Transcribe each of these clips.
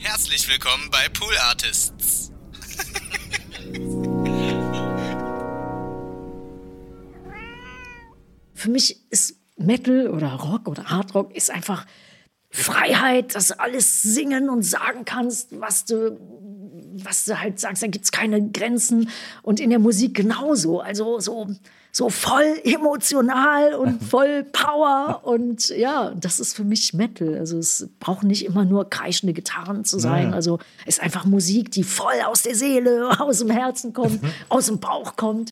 Herzlich willkommen bei Pool Artists. Für mich ist Metal oder Rock oder Hardrock ist einfach Freiheit, dass du alles singen und sagen kannst, was du, was du halt sagst. Da gibt es keine Grenzen. Und in der Musik genauso. Also so, so voll emotional und voll Power. Und ja, das ist für mich Metal. Also es braucht nicht immer nur kreischende Gitarren zu sein. Ja. Also es ist einfach Musik, die voll aus der Seele, aus dem Herzen kommt, aus dem Bauch kommt.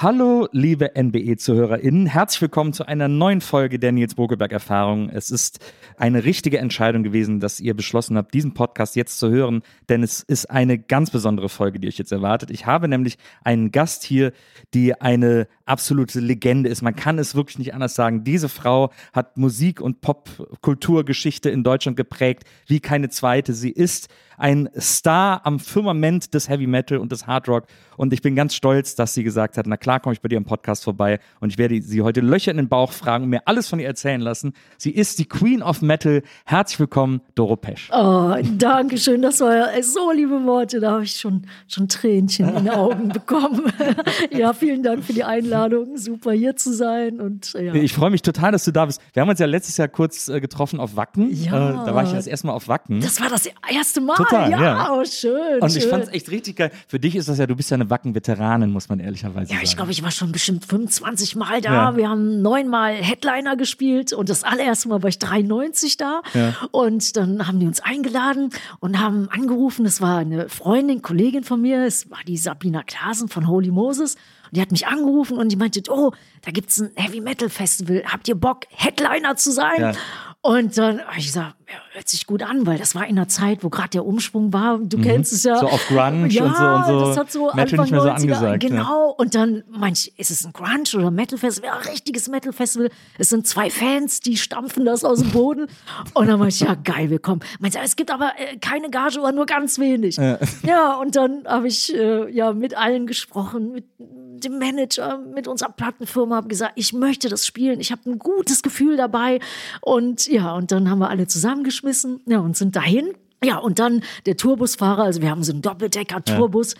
Hallo, liebe NBE-ZuhörerInnen. Herzlich willkommen zu einer neuen Folge der Nils Bogelberg-Erfahrung. Es ist eine richtige Entscheidung gewesen, dass ihr beschlossen habt, diesen Podcast jetzt zu hören, denn es ist eine ganz besondere Folge, die euch jetzt erwartet. Ich habe nämlich einen Gast hier, die eine absolute Legende ist. Man kann es wirklich nicht anders sagen. Diese Frau hat Musik- und Popkulturgeschichte in Deutschland geprägt wie keine zweite. Sie ist ein Star am Firmament des Heavy Metal und des Hard Rock. Und ich bin ganz stolz, dass sie gesagt hat, na klar komme ich bei dir im Podcast vorbei und ich werde sie heute Löcher in den Bauch fragen und mir alles von ihr erzählen lassen. Sie ist die Queen of Metal. Herzlich willkommen, Doro Pesch. Oh, danke schön. Das war ja so liebe Worte. Da habe ich schon, schon Tränchen in den Augen bekommen. ja, vielen Dank für die Einladung. Super hier zu sein. Und ja. Ich freue mich total, dass du da bist. Wir haben uns ja letztes Jahr kurz äh, getroffen auf Wacken. Ja. Äh, da war ich das erste Mal auf Wacken. Das war das erste Mal. Total, ja, ja. Oh, schön. und ich schön. fand es echt richtig geil. Für dich ist das ja, du bist ja eine Wacken-Veteranin, muss man ehrlicherweise Ja, sagen. ich glaube, ich war schon bestimmt 25 Mal da. Ja. Wir haben neunmal Headliner gespielt und das allererste Mal war ich 93 da. Ja. Und dann haben die uns eingeladen und haben angerufen. Das war eine Freundin, Kollegin von mir. Es war die Sabina Klasen von Holy Moses. Und die hat mich angerufen und die meinte, oh, da gibt's ein Heavy Metal Festival. Habt ihr Bock, Headliner zu sein? Ja. Und dann habe ich gesagt, hört sich gut an, weil das war in einer Zeit, wo gerade der Umschwung war. Du kennst es ja. Mhm. So auf Grunge ja, und so und so. Das hat so Metal Anfang nicht mehr so 90er, angesagt. Genau. Und dann ich, ist es ein Grunge oder Metal Festival? Ja, richtiges Metal Festival. Es sind zwei Fans, die stampfen das aus dem Boden. Und dann meinte ich, ja, geil, wir kommen. Meinte, es gibt aber äh, keine Gage oder nur ganz wenig. Ja, und dann habe ich äh, ja mit allen gesprochen, mit dem Manager, mit unserer Plattenfirma, habe gesagt, ich möchte das spielen. Ich habe ein gutes Gefühl dabei. Und ja, und dann haben wir alle zusammengeschmissen ja, und sind dahin. Ja, und dann der Tourbusfahrer, also wir haben so einen Doppeldecker-Tourbus.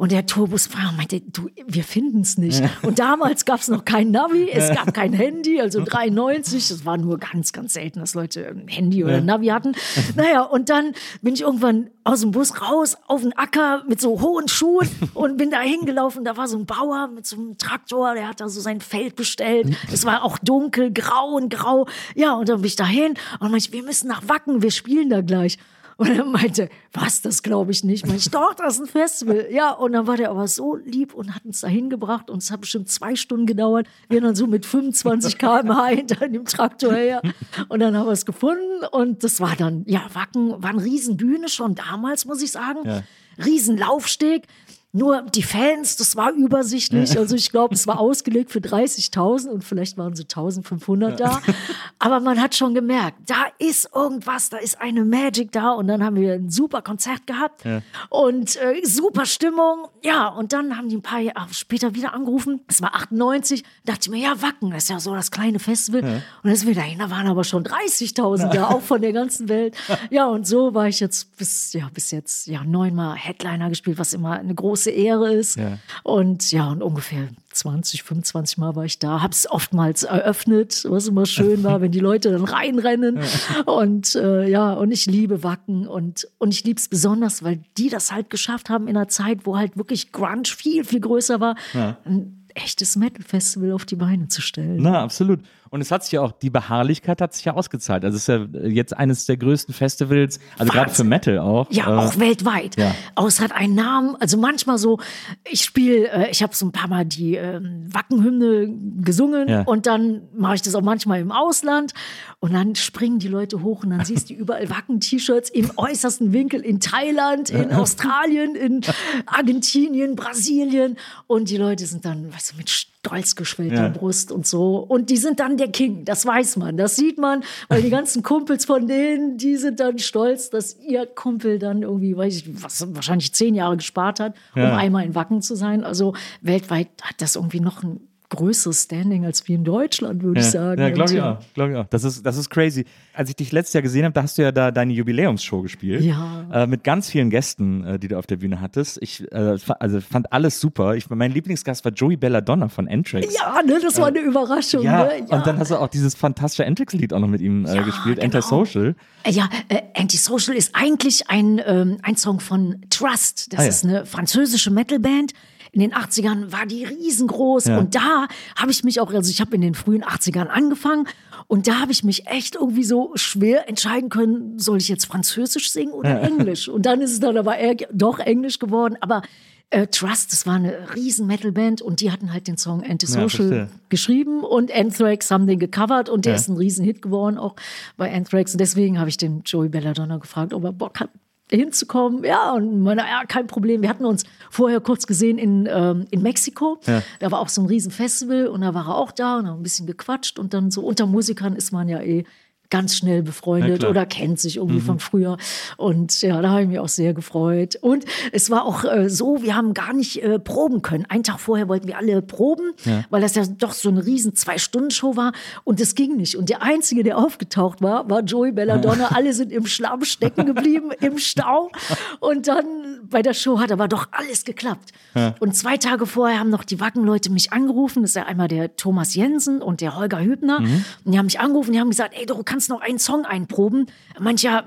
Und der Tourbusfahrer meinte, du, wir finden es nicht. Und damals gab es noch kein Navi, es gab kein Handy, also 93, das war nur ganz, ganz selten, dass Leute ein Handy oder ein Navi hatten. Naja, und dann bin ich irgendwann aus dem Bus raus auf den Acker mit so hohen Schuhen und bin da hingelaufen. Da war so ein Bauer mit so einem Traktor, der hat da so sein Feld bestellt. Es war auch dunkel, grau und grau. Ja, und dann bin ich da hin und meinte, wir müssen nach Wacken, wir spielen da gleich. Und er meinte, was, das glaube ich nicht. Meinte ich, doch, das ist ein Festival. Ja, und dann war der aber so lieb und hat uns da hingebracht. Und es hat bestimmt zwei Stunden gedauert. Wir dann so mit 25 km/h hinter dem Traktor her. Und dann haben wir es gefunden. Und das war dann, ja, Wacken war eine Riesenbühne schon damals, muss ich sagen. Riesenlaufsteg. Nur die Fans, das war übersichtlich. Also ich glaube, es war ausgelegt für 30.000 und vielleicht waren sie 1.500 da. Aber man hat schon gemerkt, da ist irgendwas, da ist eine Magic da. Und dann haben wir ein super Konzert gehabt und äh, super Stimmung. Ja, und dann haben die ein paar Jahre später wieder angerufen. Es war 98. dachte ich mir, ja, Wacken, das ist ja so das kleine Festival. Und dann sind wir dahin, da waren aber schon 30.000 da, auch von der ganzen Welt. Ja, und so war ich jetzt bis, ja, bis jetzt ja neunmal Headliner gespielt, was immer eine große Ehre ist. Ja. Und ja, und ungefähr 20, 25 Mal war ich da, habe es oftmals eröffnet, was immer schön war, wenn die Leute dann reinrennen. Und äh, ja, und ich liebe Wacken und, und ich liebe es besonders, weil die das halt geschafft haben in einer Zeit, wo halt wirklich Grunge viel, viel größer war. Ein echtes Metal-Festival auf die Beine zu stellen. Na, absolut. Und es hat sich ja auch, die Beharrlichkeit hat sich ja ausgezahlt. Also es ist ja jetzt eines der größten Festivals, also gerade für. Metal auch. Ja, Äh, auch weltweit. ja. Aber es hat einen Namen. Also manchmal so, ich spiele, äh, ich habe so ein paar Mal die ähm, Wackenhymne gesungen Ja. und dann mache ich das auch manchmal im Ausland und dann springen die Leute hoch und dann siehst du überall Wacken-T-Shirts im äußersten Winkel in Thailand, in Australien, in Argentinien, Brasilien und die Leute sind dann, weißt du, mit stolz geschwellter Ja. Brust und so und die sind dann der King, das weiß man, das sieht man, weil die ganzen Kumpels von denen, die sind dann stolz, dass ihr Kumpel dann irgendwie, weiß ich, was wahrscheinlich zehn Jahre gespart hat, um Ja. einmal in Wacken zu sein. Also weltweit hat das irgendwie noch ein größeres Standing als wie in Deutschland, würde ja, ich sagen. Ja, glaube ich auch. Glaub ich auch. Das, ist, das ist crazy. Als ich dich letztes Jahr gesehen habe, da hast du ja da deine Jubiläumsshow gespielt. Ja. Äh, mit ganz vielen Gästen, äh, die du auf der Bühne hattest. Ich äh, also fand alles super. Ich, mein Lieblingsgast war Joey Belladonna von Anthrax. Ja, ne, das war eine Überraschung. Ja, ne? und dann hast du auch dieses fantastische Anthrax-Lied auch noch mit ihm äh, Ja, gespielt, genau. Antisocial. Ja, äh, Antisocial ist eigentlich ein, ähm, ein Song von Trust. Das Ah, ja. ist eine französische Metalband. In den 80ern war die riesengroß Ja. und da habe ich mich auch, also ich habe in den frühen 80ern angefangen und da habe ich mich echt irgendwie so schwer entscheiden können, soll ich jetzt Französisch singen oder Englisch? Und dann ist es dann aber eher, doch Englisch geworden, aber äh, Trust, das war eine riesen Metalband und die hatten halt den Song Antisocial verstehe. geschrieben und Anthrax haben den gecovert und der ist ein Riesenhit geworden auch bei Anthrax und deswegen habe ich den Joey Belladonna gefragt, ob er Bock hat hinzukommen. Ja, und meine, ja, kein Problem. Wir hatten uns vorher kurz gesehen in, ähm, in Mexiko. Da war auch so ein Riesenfestival und da war er auch da und haben ein bisschen gequatscht und dann so unter Musikern ist man ja eh ganz schnell befreundet oder kennt sich irgendwie von früher. Und ja, da habe ich mich auch sehr gefreut. Und es war auch äh, so, wir haben gar nicht äh, proben können. Einen Tag vorher wollten wir alle proben, weil das ja doch so eine riesen Zwei-Stunden-Show war. Und es ging nicht. Und der Einzige, der aufgetaucht war, war Joey Belladonna. alle sind im Schlamm stecken geblieben, im Stau. Und dann bei der Show hat aber doch alles geklappt. Und zwei Tage vorher haben noch die Wackenleute mich angerufen. Das ist ja einmal der Thomas Jensen und der Holger Hübner. Und die haben mich angerufen, die haben gesagt, ey, du kannst noch einen Song einproben. Manch ja,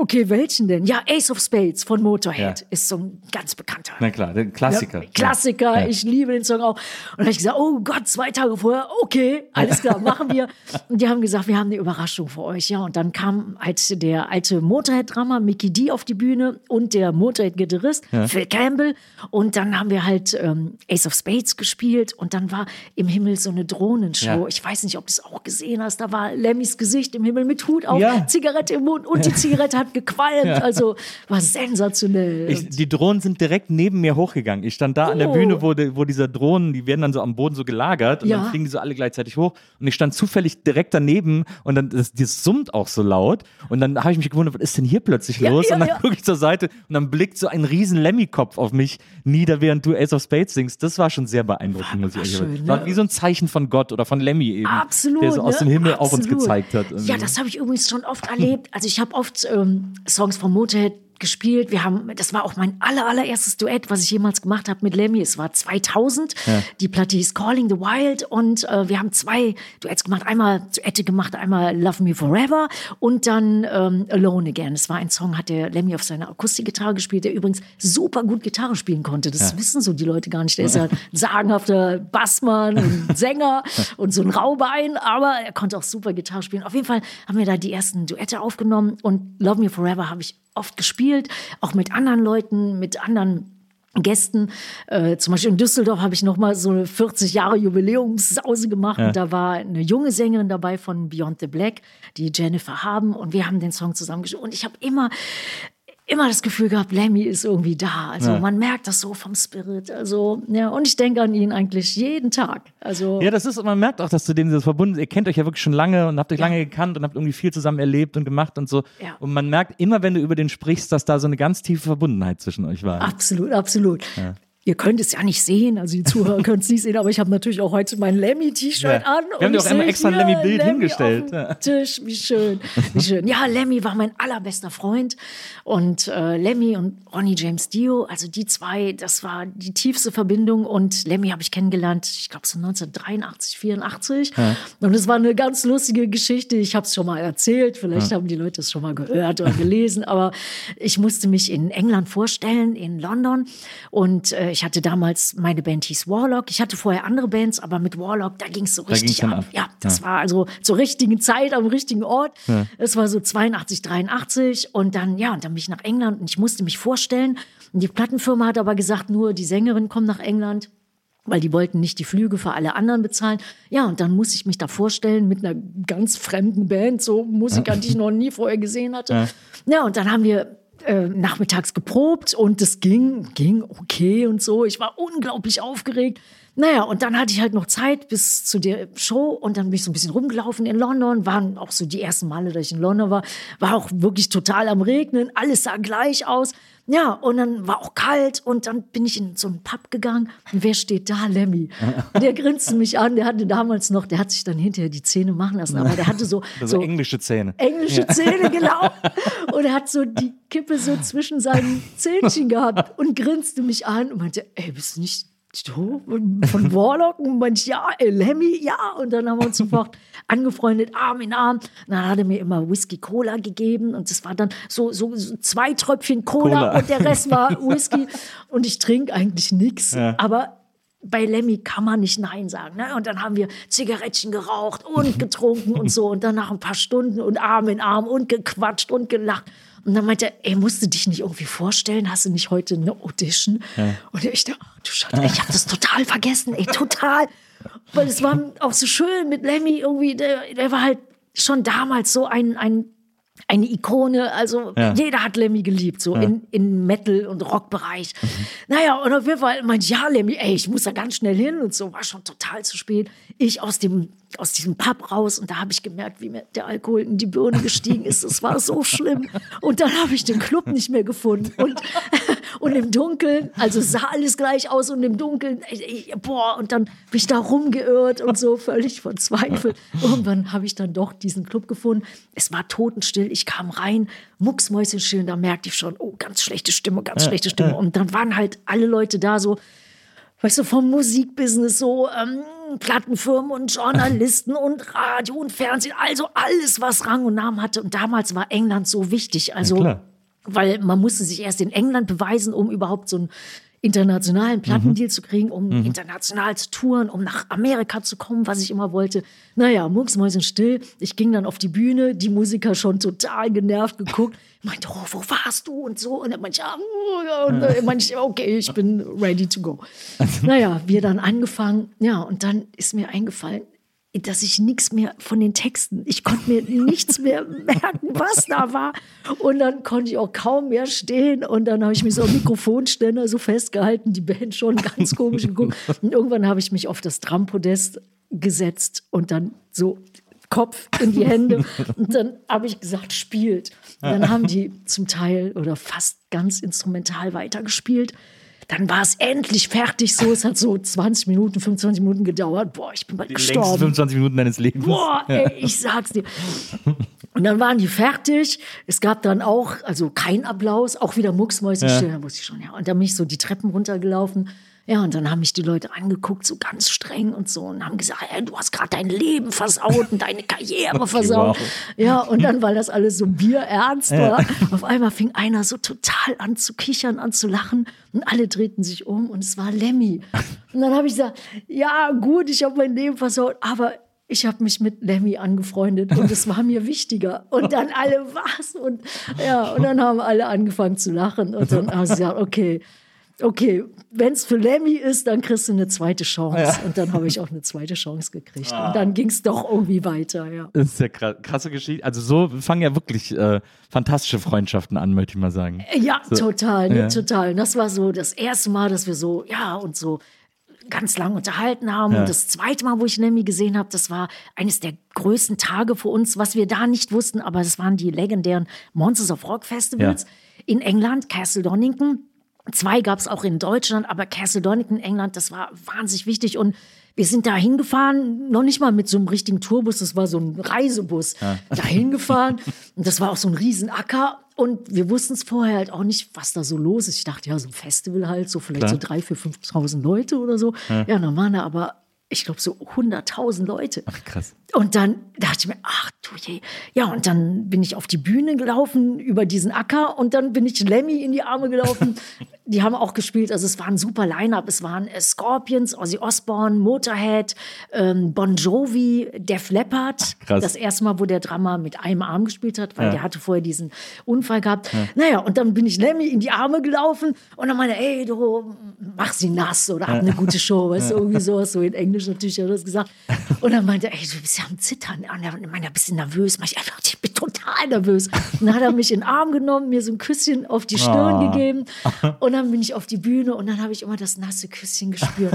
okay, welchen denn? Ja, Ace of Spades von Motorhead Ja. ist so ein ganz bekannter. Na klar, der Klassiker. Ja, Klassiker, Ja. ich liebe den Song auch. Und da habe ich gesagt, oh Gott, zwei Tage vorher, okay, alles klar, machen wir. Und die haben gesagt, wir haben eine Überraschung für euch. Ja, und dann kam halt der alte Motorhead-Drummer Mickey D auf die Bühne und der Motorhead-Gitarrist Phil Campbell. Und dann haben wir halt ähm, Ace of Spades gespielt und dann war im Himmel so eine Drohnenshow. Ich weiß nicht, ob du es auch gesehen hast. Da war Lemmys Gesicht im Himmel mit Hut auf. Zigarette im Mund und die Zigarette hat gequalmt. Also war sensationell. Ich, die Drohnen sind direkt neben mir hochgegangen. Ich stand da an der Oh. Bühne, wo, die, wo diese Drohnen, die werden dann so am Boden so gelagert und Ja. dann fliegen die so alle gleichzeitig hoch. Und ich stand zufällig direkt daneben und dann das, das summt auch so laut. Und dann habe ich mich gewundert, was ist denn hier plötzlich Ja, los? ja, und dann ja. gucke ich zur Seite und dann blickt so ein riesen Lemmy-Kopf auf mich nieder, während du Ace of Spades singst. Das war schon sehr beeindruckend, muss ich war ehrlich sagen. War ne? wie so ein Zeichen von Gott oder von Lemmy eben. Absolut. Der so aus ne? dem Himmel auf uns Absolut. gezeigt hat. Ja, das habe ich übrigens schon oft erlebt. Also ich habe oft ähm, Songs von Motorhead gespielt. Wir haben, das war auch mein aller, allererstes Duett, was ich jemals gemacht habe mit Lemmy. Es war 2000. Die Platte hieß Calling the Wild und äh, wir haben zwei Duets gemacht. Einmal Duette gemacht, einmal Love Me Forever und dann ähm, Alone Again. Es war ein Song, hat der Lemmy auf seiner Akustikgitarre gespielt, der übrigens super gut Gitarre spielen konnte. Das wissen so die Leute gar nicht. Der ist ja ein sagenhafter Bassmann und Sänger und so ein Raubein, aber er konnte auch super Gitarre spielen. Auf jeden Fall haben wir da die ersten Duette aufgenommen und Love Me Forever habe ich oft gespielt, auch mit anderen Leuten, mit anderen Gästen. Äh, zum Beispiel in Düsseldorf habe ich noch mal so eine 40 Jahre Jubiläumssause gemacht. Und da war eine junge Sängerin dabei von Beyond the Black, die Jennifer Haben. Und wir haben den Song zusammengeschrieben. Und ich habe immer immer das Gefühl gehabt, Lemmy ist irgendwie da. Also Ja. man merkt das so vom Spirit. Also, ja, und ich denke an ihn eigentlich jeden Tag. Also, Ja, das ist, und man merkt auch, dass zu dem dieses verbunden Ihr kennt euch ja wirklich schon lange und habt euch Ja. lange gekannt und habt irgendwie viel zusammen erlebt und gemacht und so. Ja. Und man merkt immer, wenn du über den sprichst, dass da so eine ganz tiefe Verbundenheit zwischen euch war. Absolut, absolut. Ihr könnt es ja nicht sehen, also die Zuhörer können es nicht sehen, aber ich habe natürlich auch heute mein Lemmy-T-Shirt Ja. an. Wir haben dir ich auch einmal extra ein Lemmy-Bild Lemmy hingestellt. Ja. Tisch, wie schön, wie schön. Ja, Lemmy war mein allerbester Freund und äh, Lemmy und Ronnie James Dio, also die zwei, das war die tiefste Verbindung und Lemmy habe ich kennengelernt, ich glaube so 1983, 84 und es war eine ganz lustige Geschichte. Ich habe es schon mal erzählt, vielleicht haben die Leute es schon mal gehört oder gelesen, aber ich musste mich in England vorstellen, in London und äh, ich hatte damals meine Band hieß Warlock. Ich hatte vorher andere Bands, aber mit Warlock, da ging es so richtig ab. ab. Ja, das war also zur richtigen Zeit am richtigen Ort. Es war so 82, 83 und dann, ja, und dann bin ich nach England und ich musste mich vorstellen. Und die Plattenfirma hat aber gesagt, nur die Sängerin kommt nach England weil die wollten nicht die Flüge für alle anderen bezahlen. Ja, und dann musste ich mich da vorstellen mit einer ganz fremden Band, so Musiker, die ich noch nie vorher gesehen hatte. Ja, und dann haben wir äh, nachmittags geprobt und es ging, ging okay und so. Ich war unglaublich aufgeregt. Naja, und dann hatte ich halt noch Zeit bis zu der Show und dann bin ich so ein bisschen rumgelaufen in London. Waren auch so die ersten Male, dass ich in London war. War auch wirklich total am Regnen. Alles sah gleich aus. Ja, und dann war auch kalt und dann bin ich in so einen Pub gegangen und wer steht da? Lemmy. Und der grinste mich an, der hatte damals noch, der hat sich dann hinterher die Zähne machen lassen, aber der hatte so, Also so englische Zähne. englische Zähne, genau. Und er hat so die Kippe so zwischen seinen Zähnchen gehabt und grinste mich an und meinte, ey, bist du nicht von Warlock? Und meinte, ja, Lemmy, ja. Und dann haben wir uns sofort angefreundet, Arm in Arm. Und dann hat er mir immer Whisky Cola gegeben und das war dann so, so, so zwei Tröpfchen Cola, Cola. und der Rest war Whisky. Und ich trinke eigentlich nichts, aber bei Lemmy kann man nicht Nein sagen. Ne? Und dann haben wir Zigarettchen geraucht und getrunken und so. Und dann nach ein paar Stunden und Arm in Arm und gequatscht und gelacht. Und dann meinte er, ey, musst du dich nicht irgendwie vorstellen? Hast du nicht heute eine Audition? Und ich dachte, ach du Scheiße, ich habe das total vergessen, ey, total. Weil es war auch so schön mit Lemmy irgendwie, der, der war halt schon damals so ein, ein eine Ikone, also Ja. jeder hat Lemmy geliebt, so in, in Metal- und Rockbereich. Naja, und auf jeden Fall meinte ja, Lemmy, ey, ich muss da ganz schnell hin und so, war schon total zu spät. Ich aus dem, aus diesem Pub raus und da habe ich gemerkt, wie mir der Alkohol in die Birne gestiegen ist. Es war so schlimm. Und dann habe ich den Club nicht mehr gefunden. Und, und im Dunkeln, also sah alles gleich aus und im Dunkeln, ey, boah, und dann bin ich da rumgeirrt und so völlig verzweifelt. Irgendwann habe ich dann doch diesen Club gefunden. Es war totenstill. Ich kam rein, mucksmäuschenstill, und da merkte ich schon, oh, ganz schlechte Stimme, ganz schlechte Stimme. Und dann waren halt alle Leute da so, weißt du, vom Musikbusiness so, ähm, Plattenfirmen und Journalisten und Radio und Fernsehen, also alles, was Rang und Namen hatte. Und damals war England so wichtig. Also, klar. weil man musste sich erst in England beweisen, um überhaupt so einen internationalen Plattendeal zu kriegen, um international zu touren, um nach Amerika zu kommen, was ich immer wollte. Naja, mucksmäuschen still. Ich ging dann auf die Bühne, die Musiker schon total genervt geguckt. Ich meinte, oh, wo warst du und so? Und dann meinte ich, ja, ja. und dann meinte ich, okay, ich bin ready to go. naja, wir dann angefangen, ja, und dann ist mir eingefallen, dass ich nichts mehr von den Texten, ich konnte mir nichts mehr merken, was da war. Und dann konnte ich auch kaum mehr stehen. Und dann habe ich mich so am Mikrofonständer so festgehalten, die Band schon ganz komisch geguckt. Und irgendwann habe ich mich auf das Trampodest gesetzt und dann so Kopf in die Hände. Und dann habe ich gesagt, spielt. Und dann haben die zum Teil oder fast ganz instrumental weitergespielt. Dann war es endlich fertig so. Es hat so 20 Minuten, 25 Minuten gedauert. Boah, ich bin bald Die längsten gestorben. 25 Minuten deines Lebens. Boah, ey, ich sag's dir. Und dann waren die fertig. Es gab dann auch, also kein Applaus, auch wieder Mucksmäuschenstill. Da wusste ich schon, ja. Und dann bin ich so die Treppen runtergelaufen. Ja, und dann haben mich die Leute angeguckt, so ganz streng und so, und haben gesagt, ey, du hast gerade dein Leben versaut und deine Karriere versaut. wow. Ja, und dann, weil das alles so bierernst war, auf einmal fing einer so total an zu kichern, an zu lachen und alle drehten sich um und es war Lemmy. Und dann habe ich gesagt, ja gut, ich habe mein Leben versaut, aber ich habe mich mit Lemmy angefreundet und es war mir wichtiger. Und dann alle was und ja, und dann haben alle angefangen zu lachen und dann haben sie gesagt, okay, okay, wenn es für Lemmy ist, dann kriegst du eine zweite Chance. Und dann habe ich auch eine zweite Chance gekriegt. Und dann ging es doch irgendwie weiter, ja. Das ist ja krass, krasse Geschichte. Also so fangen ja wirklich äh, fantastische Freundschaften an, möchte ich mal sagen. Ja, So. total, ne, Ja. total. Und das war so das erste Mal, dass wir so, ja, und so ganz lang unterhalten haben. Ja. Und das zweite Mal, wo ich Lemmy gesehen habe, das war eines der größten Tage für uns, was wir da nicht wussten, aber das waren die legendären Monsters of Rock Festivals in England, Castle Donington. Zwei gab es auch in Deutschland, aber Castle Donington, England, das war wahnsinnig wichtig. Und wir sind da hingefahren, noch nicht mal mit so einem richtigen Tourbus, das war so ein Reisebus. Da hingefahren. Und das war auch so ein Riesenacker. Und wir wussten es vorher halt auch nicht, was da so los ist. Ich dachte, ja, so ein Festival halt, so vielleicht Klar. so drei, vier, 5.000 Leute oder so. Ja, dann waren da aber, ich glaube, so 100.000 Leute. Krass. Und dann dachte ich mir, ach du je. Ja, und dann bin ich auf die Bühne gelaufen über diesen Acker und dann bin ich Lemmy in die Arme gelaufen. die haben auch gespielt, also es war ein super Line-Up. Es waren äh, Scorpions, Ozzy Osbourne, Motorhead, ähm, Bon Jovi, Def Leppard. krass. Das erste Mal, wo der Drummer mit einem Arm gespielt hat, weil der hatte vorher diesen Unfall gehabt. Naja, und dann bin ich Lemmy in die Arme gelaufen und dann meinte, ey, du mach sie nass oder hab eine gute Show, weißt du, irgendwie sowas, so in Englisch natürlich hat er das gesagt. Und dann meinte ey, du bist ja am Zittern. Und er meinte, ein bisschen nervös. Ich einfach, ich bin total nervös. Und dann hat er mich in den Arm genommen, mir so ein Küsschen auf die Stirn Ah. gegeben. Und dann bin ich auf die Bühne und dann habe ich immer das nasse Küsschen gespürt.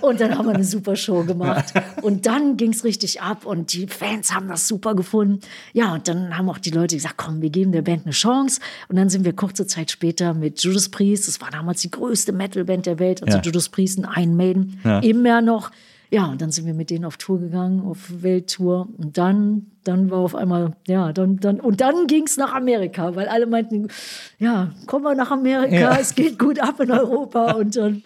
Und dann haben wir eine super Show gemacht. Und dann ging es richtig ab und die Fans haben das super gefunden. Ja, und dann haben auch die Leute gesagt, komm, wir geben der Band eine Chance. Und dann sind wir kurze Zeit später mit Judas Priest, das war damals die größte Metalband der Welt, also Ja. Judas Priest und Iron Maiden, Ja. immer noch. Ja, und dann sind wir mit denen auf Tour gegangen, auf Welttour. Und dann, dann war auf einmal, ja, dann, dann, und dann ging es nach Amerika, weil alle meinten, ja, komm mal nach Amerika, Ja. es geht gut ab in Europa. Und dann,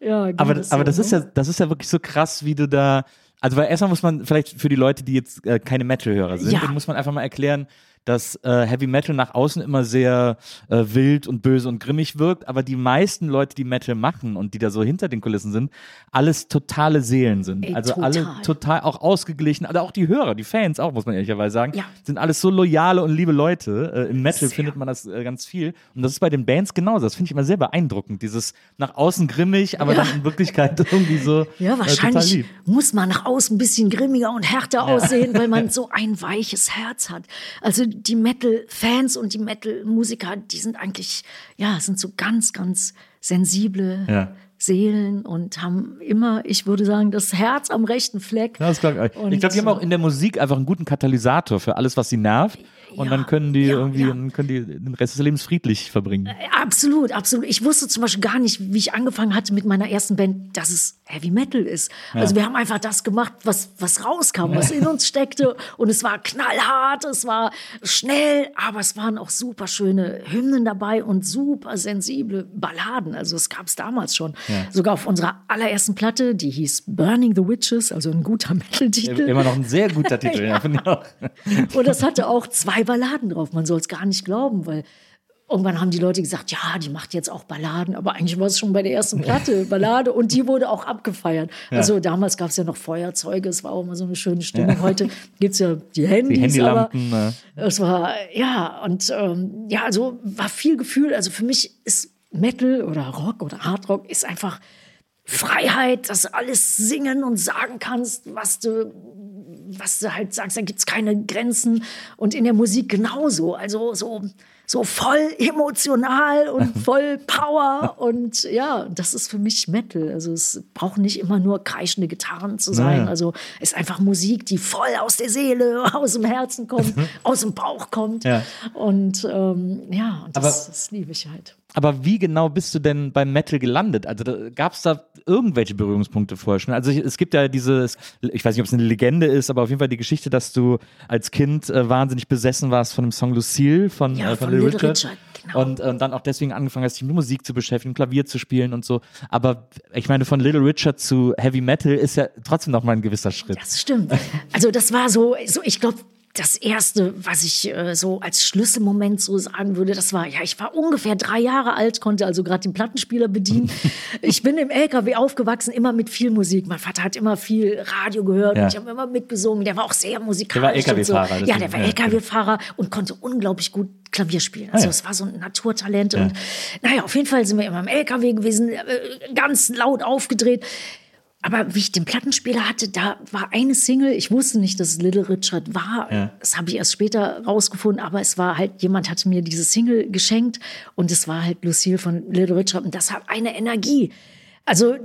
ja, ging Aber, das aber so, das ist ne? ja, das ist ja wirklich so krass, wie du da. Also, weil erstmal muss man vielleicht für die Leute, die jetzt äh, keine Metal-Hörer sind, Ja. muss man einfach mal erklären, dass äh, Heavy Metal nach außen immer sehr äh, wild und böse und grimmig wirkt, aber die meisten Leute, die Metal machen und die da so hinter den Kulissen sind, alles totale Seelen sind. Ey, also total. alle total auch ausgeglichen, also auch die Hörer, die Fans auch, muss man ehrlicherweise sagen, Ja. sind alles so loyale und liebe Leute. Äh, Im Metal Sehr. findet man das äh, ganz viel. Und das ist bei den Bands genauso. Das finde ich immer sehr beeindruckend. Dieses nach außen grimmig, aber Ja. dann in Wirklichkeit irgendwie so Ja, äh, wahrscheinlich muss man nach außen ein bisschen grimmiger und härter aussehen, weil man so ein weiches Herz hat. Also die Metal-Fans und die Metal-Musiker, die sind eigentlich, ja, sind so ganz, ganz sensible Ja. Seelen und haben immer, ich würde sagen, das Herz am rechten Fleck. Ja, das glaub ich. Und, ich glaube, die haben auch in der Musik einfach einen guten Katalysator für alles, was sie nervt. Und Ja, dann können die ja, irgendwie, ja. können die den Rest des Lebens friedlich verbringen. Absolut, absolut. Ich wusste zum Beispiel gar nicht, wie ich angefangen hatte mit meiner ersten Band, dass es Heavy Metal ist. Also wir haben einfach das gemacht, was, was rauskam, was in uns steckte. Und es war knallhart, es war schnell, aber es waren auch super schöne Hymnen dabei und super sensible Balladen. Also es gab es damals schon. Sogar auf unserer allerersten Platte, die hieß Burning the Witches, also ein guter Metal-Titel. Immer noch ein sehr guter Titel, ja. finde ich auch. Und das hatte auch zwei Balladen drauf. Man soll es gar nicht glauben, weil irgendwann haben die Leute gesagt, ja, die macht jetzt auch Balladen. Aber eigentlich war es schon bei der ersten Platte Ballade und die wurde auch abgefeiert. Also damals gab es ja noch Feuerzeuge, es war auch immer so eine schöne Stimmung. Heute gibt es ja die Handys. Die Handylampen. Aber es war, ja, und ähm, ja, also war viel Gefühl. Also für mich ist Metal oder Rock oder Hardrock ist einfach Freiheit, dass du alles singen und sagen kannst, was du, was du halt sagst. Da gibt es keine Grenzen. Und in der Musik genauso. Also so, so voll emotional und voll Power. Und ja, das ist für mich Metal. Also es braucht nicht immer nur kreischende Gitarren zu sein. Naja. Also es ist einfach Musik, die voll aus der Seele, aus dem Herzen kommt, aus dem Bauch kommt. Ja. Und ähm, ja, und das, das liebe ich halt. Aber wie genau bist du denn beim Metal gelandet? Also gab es da irgendwelche Berührungspunkte vorher schon? Also es gibt ja dieses, ich weiß nicht, ob es eine Legende ist, aber auf jeden Fall die Geschichte, dass du als Kind äh, wahnsinnig besessen warst von dem Song Lucille von, Ja, äh, von, von Little Richard. Richard, genau. Und, äh, und dann auch deswegen angefangen hast, dich mit Musik zu beschäftigen, Klavier zu spielen und so. Aber ich meine, von Little Richard zu Heavy Metal ist ja trotzdem noch mal ein gewisser Schritt. Das stimmt. Also das war so, so ich glaube, das erste, was ich äh, so als Schlüsselmoment so sagen würde, das war, ja, ich war ungefähr drei Jahre alt, konnte also gerade den Plattenspieler bedienen. ich bin im LKW aufgewachsen, immer mit viel Musik. Mein Vater hat immer viel Radio gehört Ja. und ich habe immer mitgesungen. Der war auch sehr musikalisch. Der war und so. LKW-Fahrer, Ja, der war ja. LKW-Fahrer und konnte unglaublich gut Klavier spielen. Also Ah, ja. es war so ein Naturtalent. Und naja, auf jeden Fall sind wir immer im LKW gewesen, äh, ganz laut aufgedreht. Aber wie ich den Plattenspieler hatte, da war eine Single, ich wusste nicht, dass es Little Richard war. Ja. Das habe ich erst später rausgefunden, aber es war halt, jemand hatte mir diese Single geschenkt und es war halt Lucille von Little Richard und das hat eine Energie. Also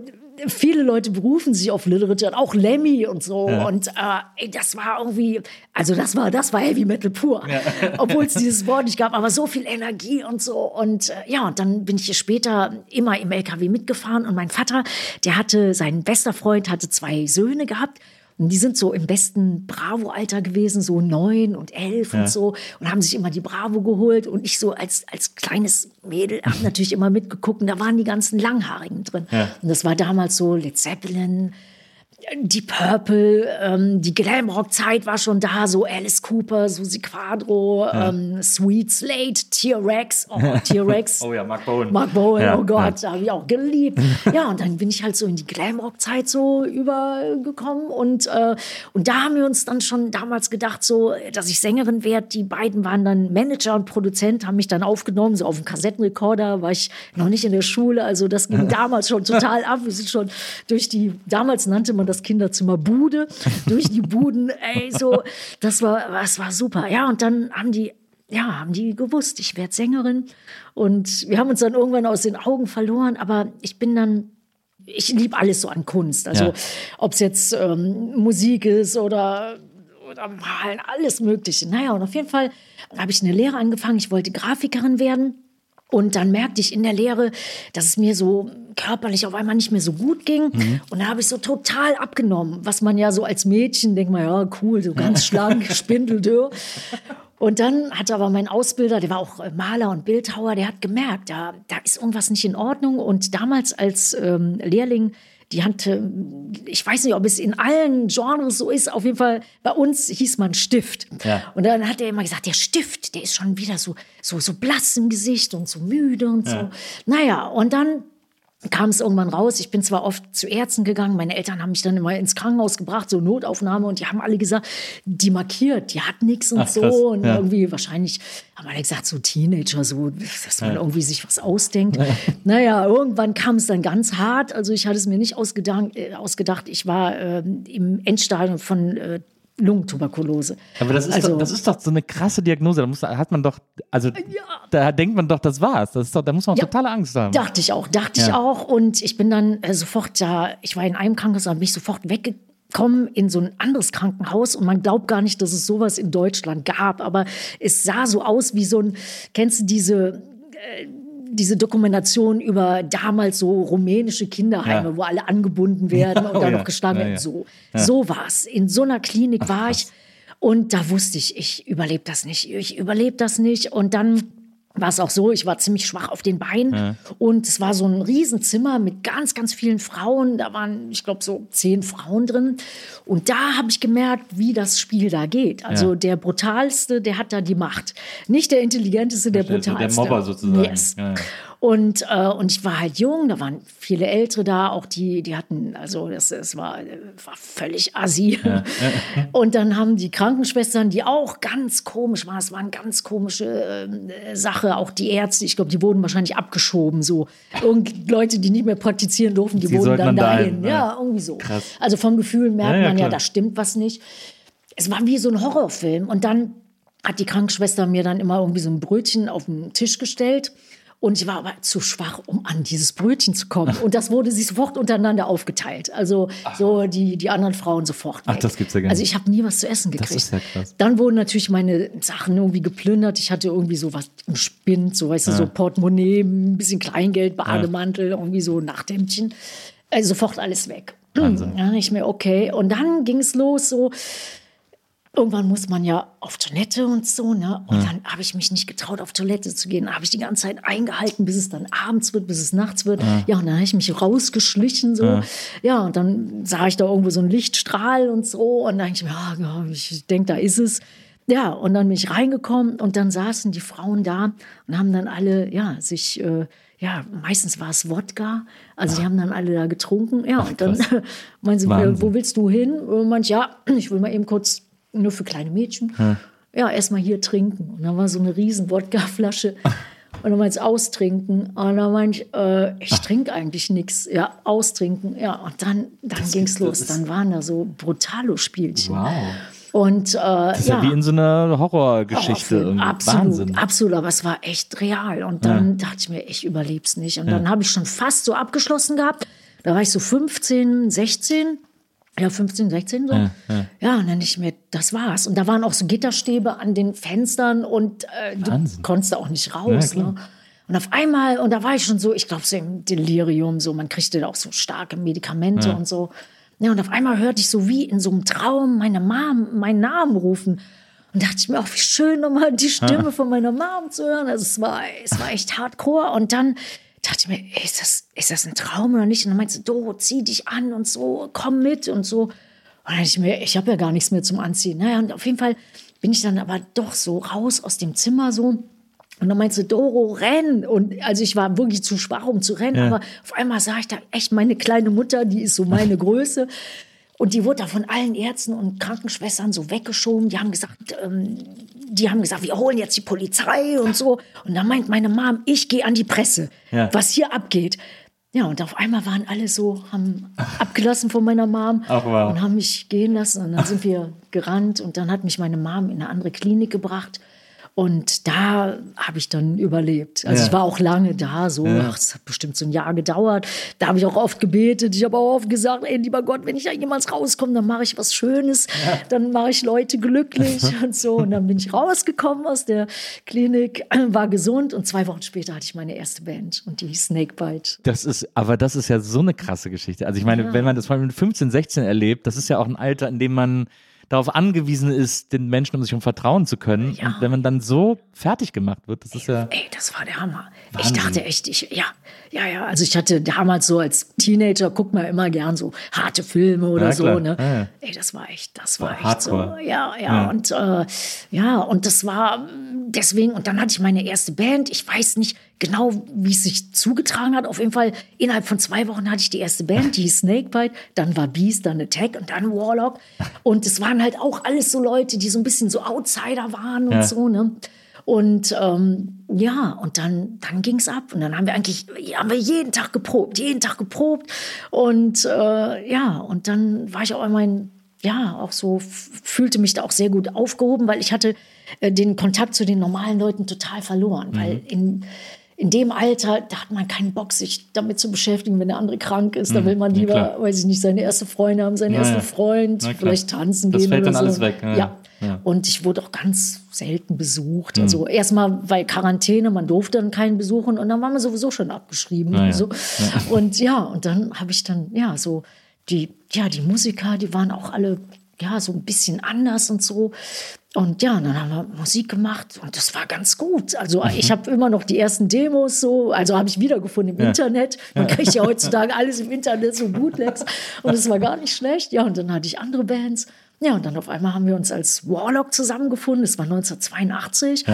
viele Leute berufen sich auf Little Richard, auch Lemmy und so. Und äh, ey, das war irgendwie, also das war, das war Heavy Metal pur. Obwohl es dieses Wort nicht gab, aber so viel Energie und so. Und äh, ja, und dann bin ich hier später immer im LKW mitgefahren und mein Vater, der hatte, sein bester Freund hatte zwei Söhne gehabt. Und die sind so im besten Bravo-Alter gewesen, so neun und elf und so. Und haben sich immer die Bravo geholt. Und ich so als, als kleines Mädel habe natürlich immer mitgeguckt. Und da waren die ganzen Langhaarigen drin. Und das war damals so Led Zeppelin, die Purple, ähm, die Glamrock-Zeit war schon da, so Alice Cooper, Susi Quadro, ähm, Sweet Slate, T-Rex, oh, T-Rex. Oh ja, Mark Bowen. Mark Bowen, Ja, oh Gott, habe ich auch geliebt. ja, und dann bin ich halt so in die Glamrock-Zeit so übergekommen und, äh, und da haben wir uns dann schon damals gedacht, so, dass ich Sängerin werde. Die beiden waren dann Manager und Produzent, haben mich dann aufgenommen, so auf dem Kassettenrekorder, war ich noch nicht in der Schule, also das ging damals schon total ab. Wir sind schon durch die, damals nannte man das Kinderzimmer Bude, durch die Buden, ey, so, das war, das war super. Ja, und dann haben die ja, haben die gewusst, ich werde Sängerin. Und wir haben uns dann irgendwann aus den Augen verloren, aber ich bin dann. Ich liebe alles so an Kunst. Also, Ja. ob es jetzt ähm, Musik ist oder, oder Malen, alles Mögliche. Naja, und auf jeden Fall habe ich eine Lehre angefangen. Ich wollte Grafikerin werden. Und dann merkte ich in der Lehre, dass es mir so körperlich auf einmal nicht mehr so gut ging. Und da habe ich so total abgenommen, was man ja so als Mädchen denkt, man, ja, cool, so ganz schlank, spindeldürr. Und dann hat aber mein Ausbilder, der war auch äh, Maler und Bildhauer, der hat gemerkt, da, da ist irgendwas nicht in Ordnung. Und damals als ähm, Lehrling, die hatte, ich weiß nicht, ob es in allen Genres so ist, auf jeden Fall bei uns hieß man Stift. Ja. Und dann hat er immer gesagt, der Stift, der ist schon wieder so, so, so blass im Gesicht und so müde und so. Naja, und dann kam es irgendwann raus. Ich bin zwar oft zu Ärzten gegangen, meine Eltern haben mich dann immer ins Krankenhaus gebracht, so Notaufnahme, und die haben alle gesagt, die markiert, die hat nichts und Ach, so. krass, Und ja. irgendwie, wahrscheinlich haben alle gesagt, so Teenager, so, dass man irgendwie sich was ausdenkt. Naja, irgendwann kam es dann ganz hart. Also ich hatte es mir nicht ausgedacht. Äh, ausgedacht. Ich war ähm, im Endstadium von äh, Lungentuberkulose. Aber das ist, Also- doch, das ist doch so eine krasse Diagnose. Da muss, hat man doch, also da denkt man doch, das war's. Das ist doch, da muss man Ja. totale Angst haben. Dachte ich auch, dachte ich Ja. auch. Und ich bin dann äh, sofort da, ich war in einem Krankenhaus, und bin ich sofort weggekommen in so ein anderes Krankenhaus. Und man glaubt gar nicht, dass es sowas in Deutschland gab. Aber es sah so aus wie so ein, kennst du diese, äh, diese Dokumentation über damals so rumänische Kinderheime, Ja. wo alle angebunden werden und oh dann ja. noch geschlagen Ja, werden. ja. So, so war es. In so einer Klinik war ich. Und da wusste ich, ich überlebe das nicht. Ich überlebe das nicht. Und dann war es auch so, ich war ziemlich schwach auf den Beinen. Und es war so ein Riesenzimmer mit ganz, ganz vielen Frauen. Da waren, ich glaube, so zehn Frauen drin. Und da habe ich gemerkt, wie das Spiel da geht. Also Ja. der Brutalste, der hat da die Macht. Nicht der Intelligenteste, der Verstehe, so der Brutalste. Mobber sozusagen. Yes. Ja, ja. Und, äh, und ich war halt jung, da waren viele Ältere da, auch die, die hatten, also das, das war, äh, war völlig assi. Und dann haben die Krankenschwestern, die auch ganz komisch waren, es war eine ganz komische äh, Sache, auch die Ärzte, ich glaube, die wurden wahrscheinlich abgeschoben, so. Irgend Leute, die nicht mehr praktizieren durften, die Die wurden dann dahin, dahin. ja. Ja, irgendwie so. Krass. Also vom Gefühl merkt Ja, ja, man ja, da stimmt was nicht. Es war wie so ein Horrorfilm. Und dann hat die Krankenschwester mir dann immer irgendwie so ein Brötchen auf den Tisch gestellt. Und ich war aber zu schwach, um an dieses Brötchen zu kommen. Und das wurde sich sofort untereinander aufgeteilt. Also so die, die anderen Frauen sofort. Ach, weg. das gibt's ja gar nicht. Also ich habe nie was zu essen gekriegt. ist ja krass. Dann wurden natürlich meine Sachen irgendwie geplündert. Ich hatte irgendwie so was im Spind, so weißt du, so Portemonnaie, ein bisschen Kleingeld, Bademantel, irgendwie so Nachthemdchen. Also sofort alles weg. Wahnsinn. Ja, ich mir, okay. Und dann ging es los, so. Irgendwann muss man ja auf Toilette und so, ne? Und dann habe ich mich nicht getraut, auf Toilette zu gehen. Da habe ich die ganze Zeit eingehalten, bis es dann abends wird, bis es nachts wird. Ja, und dann habe ich mich rausgeschlichen, so. Ja. und dann sah ich da irgendwo so einen Lichtstrahl und so. Und dann dachte ich mir, ja, ja, ich denke, da ist es. ja, und dann bin ich reingekommen und dann saßen die Frauen da und haben dann alle, ja, sich, äh, ja, meistens war es Wodka. Also die haben dann alle da getrunken. Ja, und dann meinen sie, Wahnsinn. wo willst du hin? Und manch, ja, ich will mal eben kurz nur für kleine Mädchen. Ja, erstmal hier trinken. Und dann war so eine riesen Wodkaflasche. Und dann meinte ich, austrinken. Und dann meinte ich, äh, ich trinke eigentlich nichts. Ja, austrinken. Ja, und dann, dann ging's los. Dann waren da so Brutalo-Spielchen. Wow. Und äh, Das ist ja, wie in so einer Horrorgeschichte. Irgendwie. Absolut, Wahnsinn. absolut, aber es war echt real. Und dann dachte ich mir, ich überleb's nicht. Und dann habe ich schon fast so abgeschlossen gehabt. Da war ich so 15, 16. Ja, 15, 16 so. Ja, und dann ich mir, das war's. Und da waren auch so Gitterstäbe an den Fenstern und äh, du konntest da auch nicht raus. Ja, ne? Und auf einmal, und da war ich schon so, ich glaube so im Delirium, so, man kriegte da auch so starke Medikamente und so. Ja, und auf einmal hörte ich so wie in so einem Traum meine Mom meinen Namen rufen. Und dachte ich mir auch, wie schön nochmal die Stimme von meiner Mom zu hören. Also es war, es war echt hardcore. Und dann dachte ich mir, ey, ist das, ist das ein Traum oder nicht? Und dann meinte sie, Do, zieh dich an und so, komm mit und so. Und dann dachte ich mir, ich habe ja gar nichts mehr zum Anziehen. Naja, und auf jeden Fall bin ich dann aber doch so raus aus dem Zimmer so. Und dann meinte sie, Doro, renn. Und also ich war wirklich zu schwach, um zu rennen. Aber auf einmal sah ich da echt meine kleine Mutter, die ist so meine Größe. Und die wurde da von allen Ärzten und Krankenschwestern so weggeschoben. Die haben gesagt, ähm, die haben gesagt, wir holen jetzt die Polizei und so. Und dann meint meine Mom, ich gehe an die Presse, Ja. was hier abgeht. Ja, und auf einmal waren alle so, haben abgelassen von meiner Mom Ach, wow. und haben mich gehen lassen. Und dann sind wir gerannt und dann hat mich meine Mom in eine andere Klinik gebracht. Und da habe ich dann überlebt. Also Ja. ich war auch lange da, so, ach, es hat bestimmt so ein Jahr gedauert. Da habe ich auch oft gebetet. Ich habe auch oft gesagt, ey, lieber Gott, wenn ich da jemals rauskomme, dann mache ich was Schönes. Dann mache ich Leute glücklich und so. Und dann bin ich rausgekommen aus der Klinik, war gesund und zwei Wochen später hatte ich meine erste Band und die hieß Snakebite. Das ist, aber das ist ja so eine krasse Geschichte. Also ich meine, wenn man das vor allem mit 15, 16 erlebt, das ist ja auch ein Alter, in dem man darauf angewiesen ist, den Menschen um sich um vertrauen zu können. Ja. Und wenn man dann so fertig gemacht wird, das ist ja. Ey, das war der Hammer. Ich Wahnsinn. dachte echt, ich, ja, ja, ja. Also ich hatte damals so als Teenager, guckt man immer gern so harte Filme oder Ja, so, ne? Ja. Ey, das war echt, das war War echt Hardcore. so. Ja, ja, Ja. Und äh, ja, und das war mm, deswegen, und dann hatte ich meine erste Band. Ich weiß nicht genau, wie es sich zugetragen hat. Auf jeden Fall, innerhalb von zwei Wochen hatte ich die erste Band, die Snakebite, dann war Beast, dann Attack und dann Warlock. Und es waren halt auch alles so Leute, die so ein bisschen so Outsider waren und Ja. so, ne? Und ähm, ja, und dann, dann ging es ab. Und dann haben wir eigentlich, haben wir jeden Tag geprobt, jeden Tag geprobt. Und äh, ja, und dann war ich auch einmal in, ja, auch so, fühlte mich da auch sehr gut aufgehoben, weil ich hatte äh, den Kontakt zu den normalen Leuten total verloren. Weil in, in dem Alter, da hat man keinen Bock, sich damit zu beschäftigen, wenn der andere krank ist. Da will man lieber, klar. weiß ich nicht, seine erste Freundin haben, seinen Ja, ersten ja. Freund, klar. vielleicht tanzen Das gehen fällt oder dann so. alles weg, ja. ja. Ja. Und ich wurde auch ganz selten besucht. Mhm. Also erstmal, weil Quarantäne, man durfte dann keinen besuchen und dann waren wir sowieso schon abgeschrieben. Ja. Und, so. und ja, und dann habe ich dann, ja, so die, ja, die Musiker, die waren auch alle, ja, so ein bisschen anders und so. Und ja, dann haben wir Musik gemacht und das war ganz gut. Also Mhm. ich habe immer noch die ersten Demos so, also habe ich wiedergefunden im Internet. Man kriegt ja heutzutage alles im Internet, so Bootlegs. Und es war gar nicht schlecht. Ja, und dann hatte ich andere Bands. Ja, und dann auf einmal haben wir uns als Warlock zusammengefunden. Das war 1982.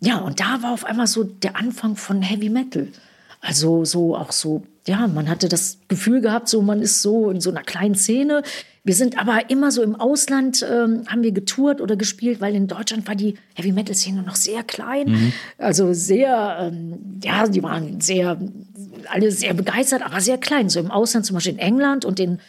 Ja. und da war auf einmal so der Anfang von Heavy Metal. Also so auch so, ja, man hatte das Gefühl gehabt, so man ist so in so einer kleinen Szene. Wir sind aber immer so im Ausland, ähm, haben wir getourt oder gespielt, weil in Deutschland war die Heavy Metal Szene noch sehr klein. Also sehr, ähm, ja, die waren sehr, alle sehr begeistert, aber sehr klein. So im Ausland, zum Beispiel in England und in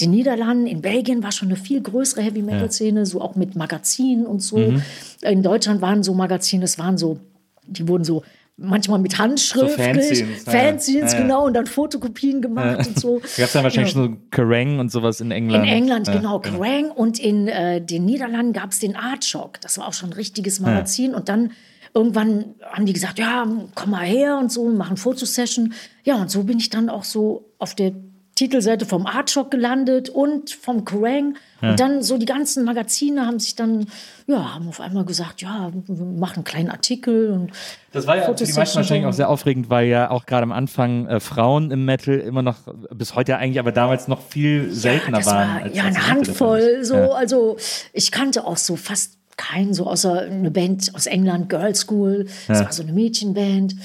den Niederlanden, in Belgien war schon eine viel größere Heavy Metal Szene, so auch mit Magazinen und so. In Deutschland waren so Magazine, es waren so, die wurden so manchmal mit Handschrift, So Fanzines, ja, ja. Fanzines, Ja, ja. genau, und dann Fotokopien gemacht und so. Da gab es dann wahrscheinlich Ja. so Kerrang und sowas in England. In England, Ja, genau, Kerrang! Und in äh, den Niederlanden gab es den Art Shock. Das war auch schon ein richtiges Magazin. Und dann irgendwann haben die gesagt, ja, komm mal her und so, machen Fotosession. Ja, und so bin ich dann auch so auf der Titelseite vom Art Shock gelandet und vom Kerrang! Und dann so die ganzen Magazine haben sich dann, ja, haben auf einmal gesagt, ja, wir machen einen kleinen Artikel. Und Das war ja für die meisten wahrscheinlich auch sehr aufregend, weil ja auch gerade am Anfang äh, Frauen im Metal immer noch, bis heute ja eigentlich, aber damals noch viel seltener ja, das waren. War, ja, eine Handvoll. So, Ja. also ich kannte auch so fast keinen, so außer eine Band aus England, Girl School. Das war so eine Mädchenband.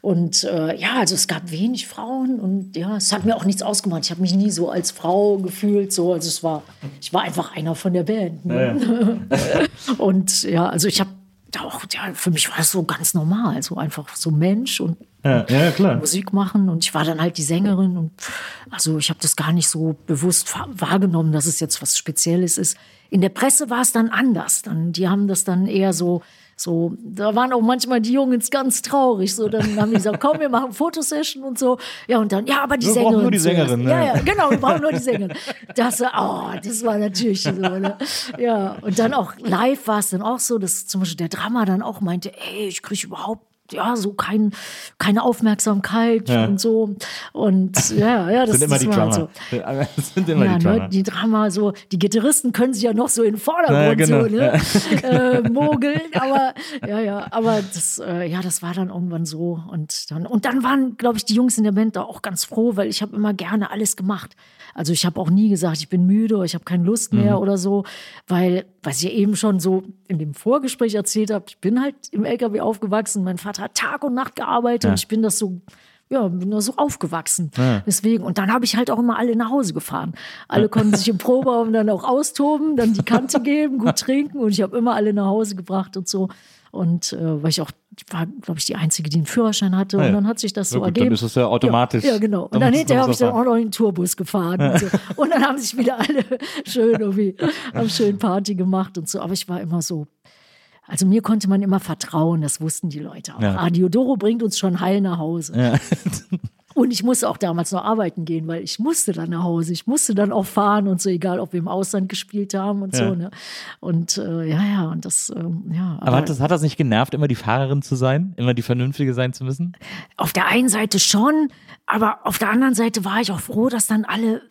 Und äh, ja, also es gab wenig Frauen und ja, es hat mir auch nichts ausgemacht. Ich habe mich nie so als Frau gefühlt. So. Also es war, ich war einfach einer von der Band. Ne? und ja, also ich habe auch, ja, für mich war das so ganz normal, so einfach so Mensch und Ja, ja. Musik machen und ich war dann halt die Sängerin und also ich habe das gar nicht so bewusst wahrgenommen, dass es jetzt was Spezielles ist. In der Presse war es dann anders. Dann die haben das dann eher so so, da waren auch manchmal die Jungs ganz traurig. So, dann haben die gesagt, komm, wir machen Fotosession und so. Ja, und dann, ja, aber die Wir brauchen Sängerin. nur die. Sängerin, ne? Ja, ja, genau, wir brauchen nur die Sängerin. Das, oh, das war natürlich so, ne? Ja, und dann auch live war es dann auch so, dass zum Beispiel der Drama dann auch meinte, ey, ich kriege überhaupt ja, so kein, keine Aufmerksamkeit Ja. und so. Und ja, ja, das, sind immer die halt so. Das sind immer Ja, die ne, die Drama, so, die Gitarristen können sich ja noch so in den Ja, Vordergrund genau, so, ne? äh, mogeln, aber ja, ja, aber das, äh, ja, das war dann irgendwann so. Und dann, und dann waren, glaube ich, die Jungs in der Band da auch ganz froh, weil ich habe immer gerne alles gemacht. Also ich habe auch nie gesagt, ich bin müde oder ich habe keine Lust mehr Mhm. oder so, weil, was ich eben schon so in dem Vorgespräch erzählt habe, ich bin halt im LKW aufgewachsen, mein Vater hat Tag und Nacht gearbeitet und ich bin das so ja, bin da so aufgewachsen. Deswegen. Und dann habe ich halt auch immer alle nach Hause gefahren. Alle konnten sich im Proberaum dann auch austoben, dann die Kante geben, gut trinken und ich habe immer alle nach Hause gebracht und so. Und äh, weil ich auch, war, glaube ich, die Einzige, die einen Führerschein hatte. Ah, ja. Und dann hat sich das so gut, ergeben. dann ist es ja automatisch. Ja, ja genau. Und Dann dann hinterher habe ich dann auch noch in den Tourbus gefahren. Und, so. und dann haben sich wieder alle schön irgendwie, haben schön Party gemacht und so. Aber ich war immer so, also mir konnte man immer vertrauen, das wussten die Leute auch. Ja. Ah, Diodoro bringt uns schon heil nach Hause. Ja. Und ich musste auch damals noch arbeiten gehen, weil ich musste dann nach Hause. Ich musste dann auch fahren und so, egal ob wir im Ausland gespielt haben und Ja. so. Ne? Und äh, ja, ja, und das, ähm, ja. Aber hat das, hat das nicht genervt, immer die Fahrerin zu sein? Immer die Vernünftige sein zu müssen? auf der einen Seite schon, aber auf der anderen Seite war ich auch froh, dass dann alle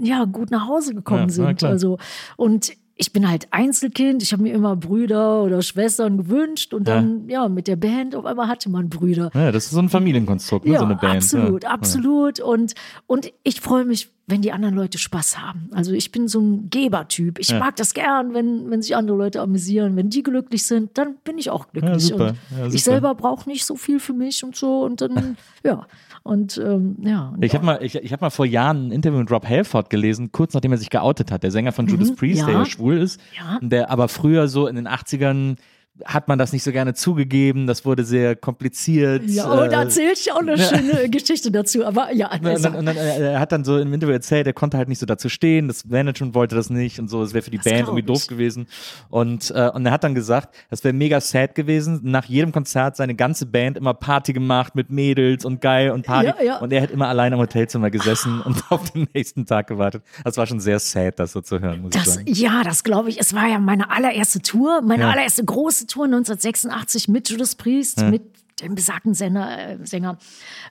ja gut nach Hause gekommen Ja, sind. Also und ich bin halt Einzelkind, ich habe mir immer Brüder oder Schwestern gewünscht und dann ja. mit der Band auf einmal hatte man Brüder. Ja, das ist so ein Familienkonstrukt, ne? Ja, so eine Band. absolut, ja. absolut. Und, und ich freue mich, wenn die anderen Leute Spaß haben. Also ich bin so ein Gebertyp. Ich Ja. mag das gern, wenn, wenn sich andere Leute amüsieren. Wenn die glücklich sind, dann bin ich auch glücklich. Und Ja, super. ich selber brauche nicht so viel für mich und so. Und dann, ja. Und ähm, ja. Ich habe mal, ich, ich hab mal vor Jahren ein Interview mit Rob Halford gelesen, kurz nachdem er sich geoutet hat, der Sänger von Judas Priest, ja. der ja schwul ist, Ja. der aber früher so in den 80ern hat man das nicht so gerne zugegeben, das wurde sehr kompliziert. ja, oh, da äh, erzähle ich auch eine schöne Geschichte dazu. Aber ja, Und also, dann, und dann, äh, er hat dann so im Interview erzählt, er konnte halt nicht so dazu stehen, das Management wollte das nicht und so, es wäre für die Band glaub irgendwie doof ich. gewesen. Und, äh, und er hat dann gesagt, das wäre mega sad gewesen. Nach jedem Konzert seine ganze Band immer Party gemacht mit Mädels und geil und Party. Ja, ja. Und er hat immer allein am Hotelzimmer gesessen und auf den nächsten Tag gewartet. Das war schon sehr sad, das so zu hören, muss ich Das, sagen. ja, das glaube ich. Es war ja meine allererste Tour, meine Ja. allererste große Tour 1986 mit Judas Priest, mit dem besagten Sänger, äh, Sänger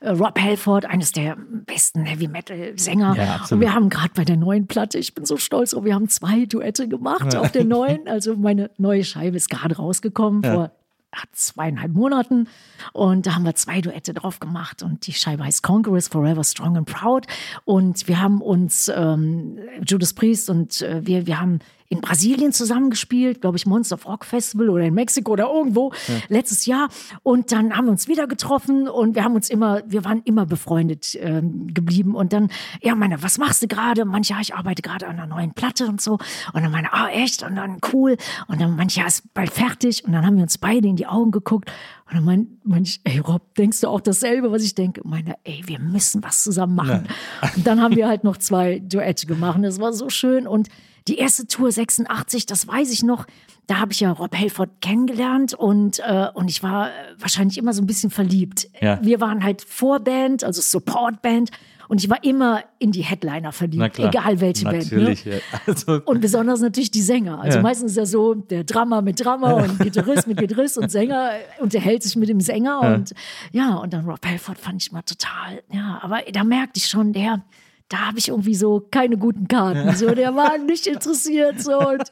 äh, Rob Halford, eines der besten Heavy Metal Sänger. Ja. Und wir haben gerade bei der neuen Platte, ich bin so stolz drauf, wir haben zwei Duette gemacht auf der neuen. Also meine neue Scheibe ist gerade rausgekommen vor ah, zweieinhalb Monaten und da haben wir zwei Duette drauf gemacht und die Scheibe heißt Conquerors Forever Strong and Proud und wir haben uns ähm, Judas Priest und äh, wir, wir haben in Brasilien zusammengespielt, glaube ich, Monster of Rock Festival oder in Mexiko oder irgendwo letztes Jahr. Und dann haben wir uns wieder getroffen und wir haben uns immer, wir waren immer befreundet ähm, geblieben. Und dann, ja, meine, was machst du gerade? Manche, ja, ich arbeite gerade an einer neuen Platte und so. Und dann meine, ah, echt? Und dann cool. Und dann manche, ja, ist bald fertig. Und dann haben wir uns beide in die Augen geguckt. Und dann mein, manch, ey, Rob, denkst du auch dasselbe, was ich denke? Meine, ey, wir müssen was zusammen machen. Und dann haben wir halt noch zwei Duette gemacht. Das war so schön. Und die erste Tour 86, das weiß ich noch, da habe ich ja Rob Halford kennengelernt und, äh, und ich war äh, wahrscheinlich immer so ein bisschen verliebt. Ja. Wir waren halt Vorband, also Supportband und ich war immer in die Headliner verliebt, egal welche Natürlich, Band. Ne? ja. Also, Und besonders natürlich die Sänger. Also Ja. meistens ist ja so, der Drummer mit Drummer und Gitarrist mit Gitarrist und Sänger unterhält sich mit dem Sänger. Und ja, und dann Rob Halford fand ich mal total, ja, aber da merkte ich schon, der, da habe ich irgendwie so keine guten Karten. So, der war nicht interessiert. So. Und,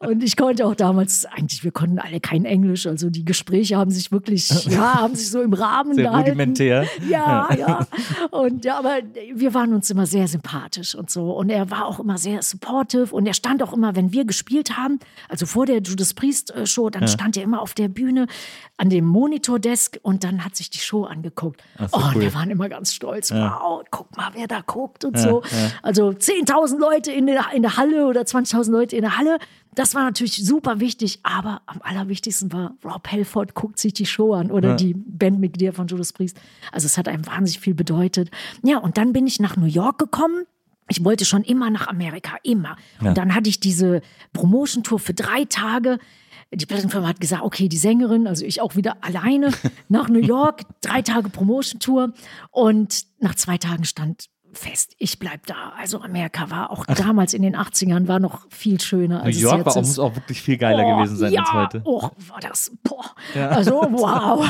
und ich konnte auch damals, eigentlich, wir konnten alle kein Englisch. Also die Gespräche haben sich wirklich, ja, haben sich so im Rahmen Sehr gehalten. rudimentär. Ja, ja. Und ja, aber wir waren uns immer sehr sympathisch und so. Und er war auch immer sehr supportive. Und er stand auch immer, wenn wir gespielt haben, also vor der Judas Priest äh, Show, dann stand er immer auf der Bühne an dem Monitordesk und dann hat sich die Show angeguckt. Ach so, oh, und cool. wir waren immer ganz stolz. Wow, guck mal, wer da guckt und so. Also 10.000 Leute in der, in der Halle oder 20.000 Leute in der Halle. Das war natürlich super wichtig, aber am allerwichtigsten war, Rob Halford guckt sich die Show an oder die Bandmitglieder von Judas Priest. Also es hat einem wahnsinnig viel bedeutet. Ja, und dann bin ich nach New York gekommen. Ich wollte schon immer nach Amerika, immer. Und dann hatte ich diese Promotion-Tour für drei Tage. Die Plattenfirma hat gesagt, okay, die Sängerin, also ich auch wieder alleine nach New York, drei Tage Promotion-Tour. Und nach zwei Tagen stand fest, ich bleib da. Also Amerika war auch damals in den 80ern war noch viel schöner. New Als es York jetzt war muss auch wirklich viel geiler Oh, gewesen sein ja, als heute. Oh, war das. Boah. Also, wow.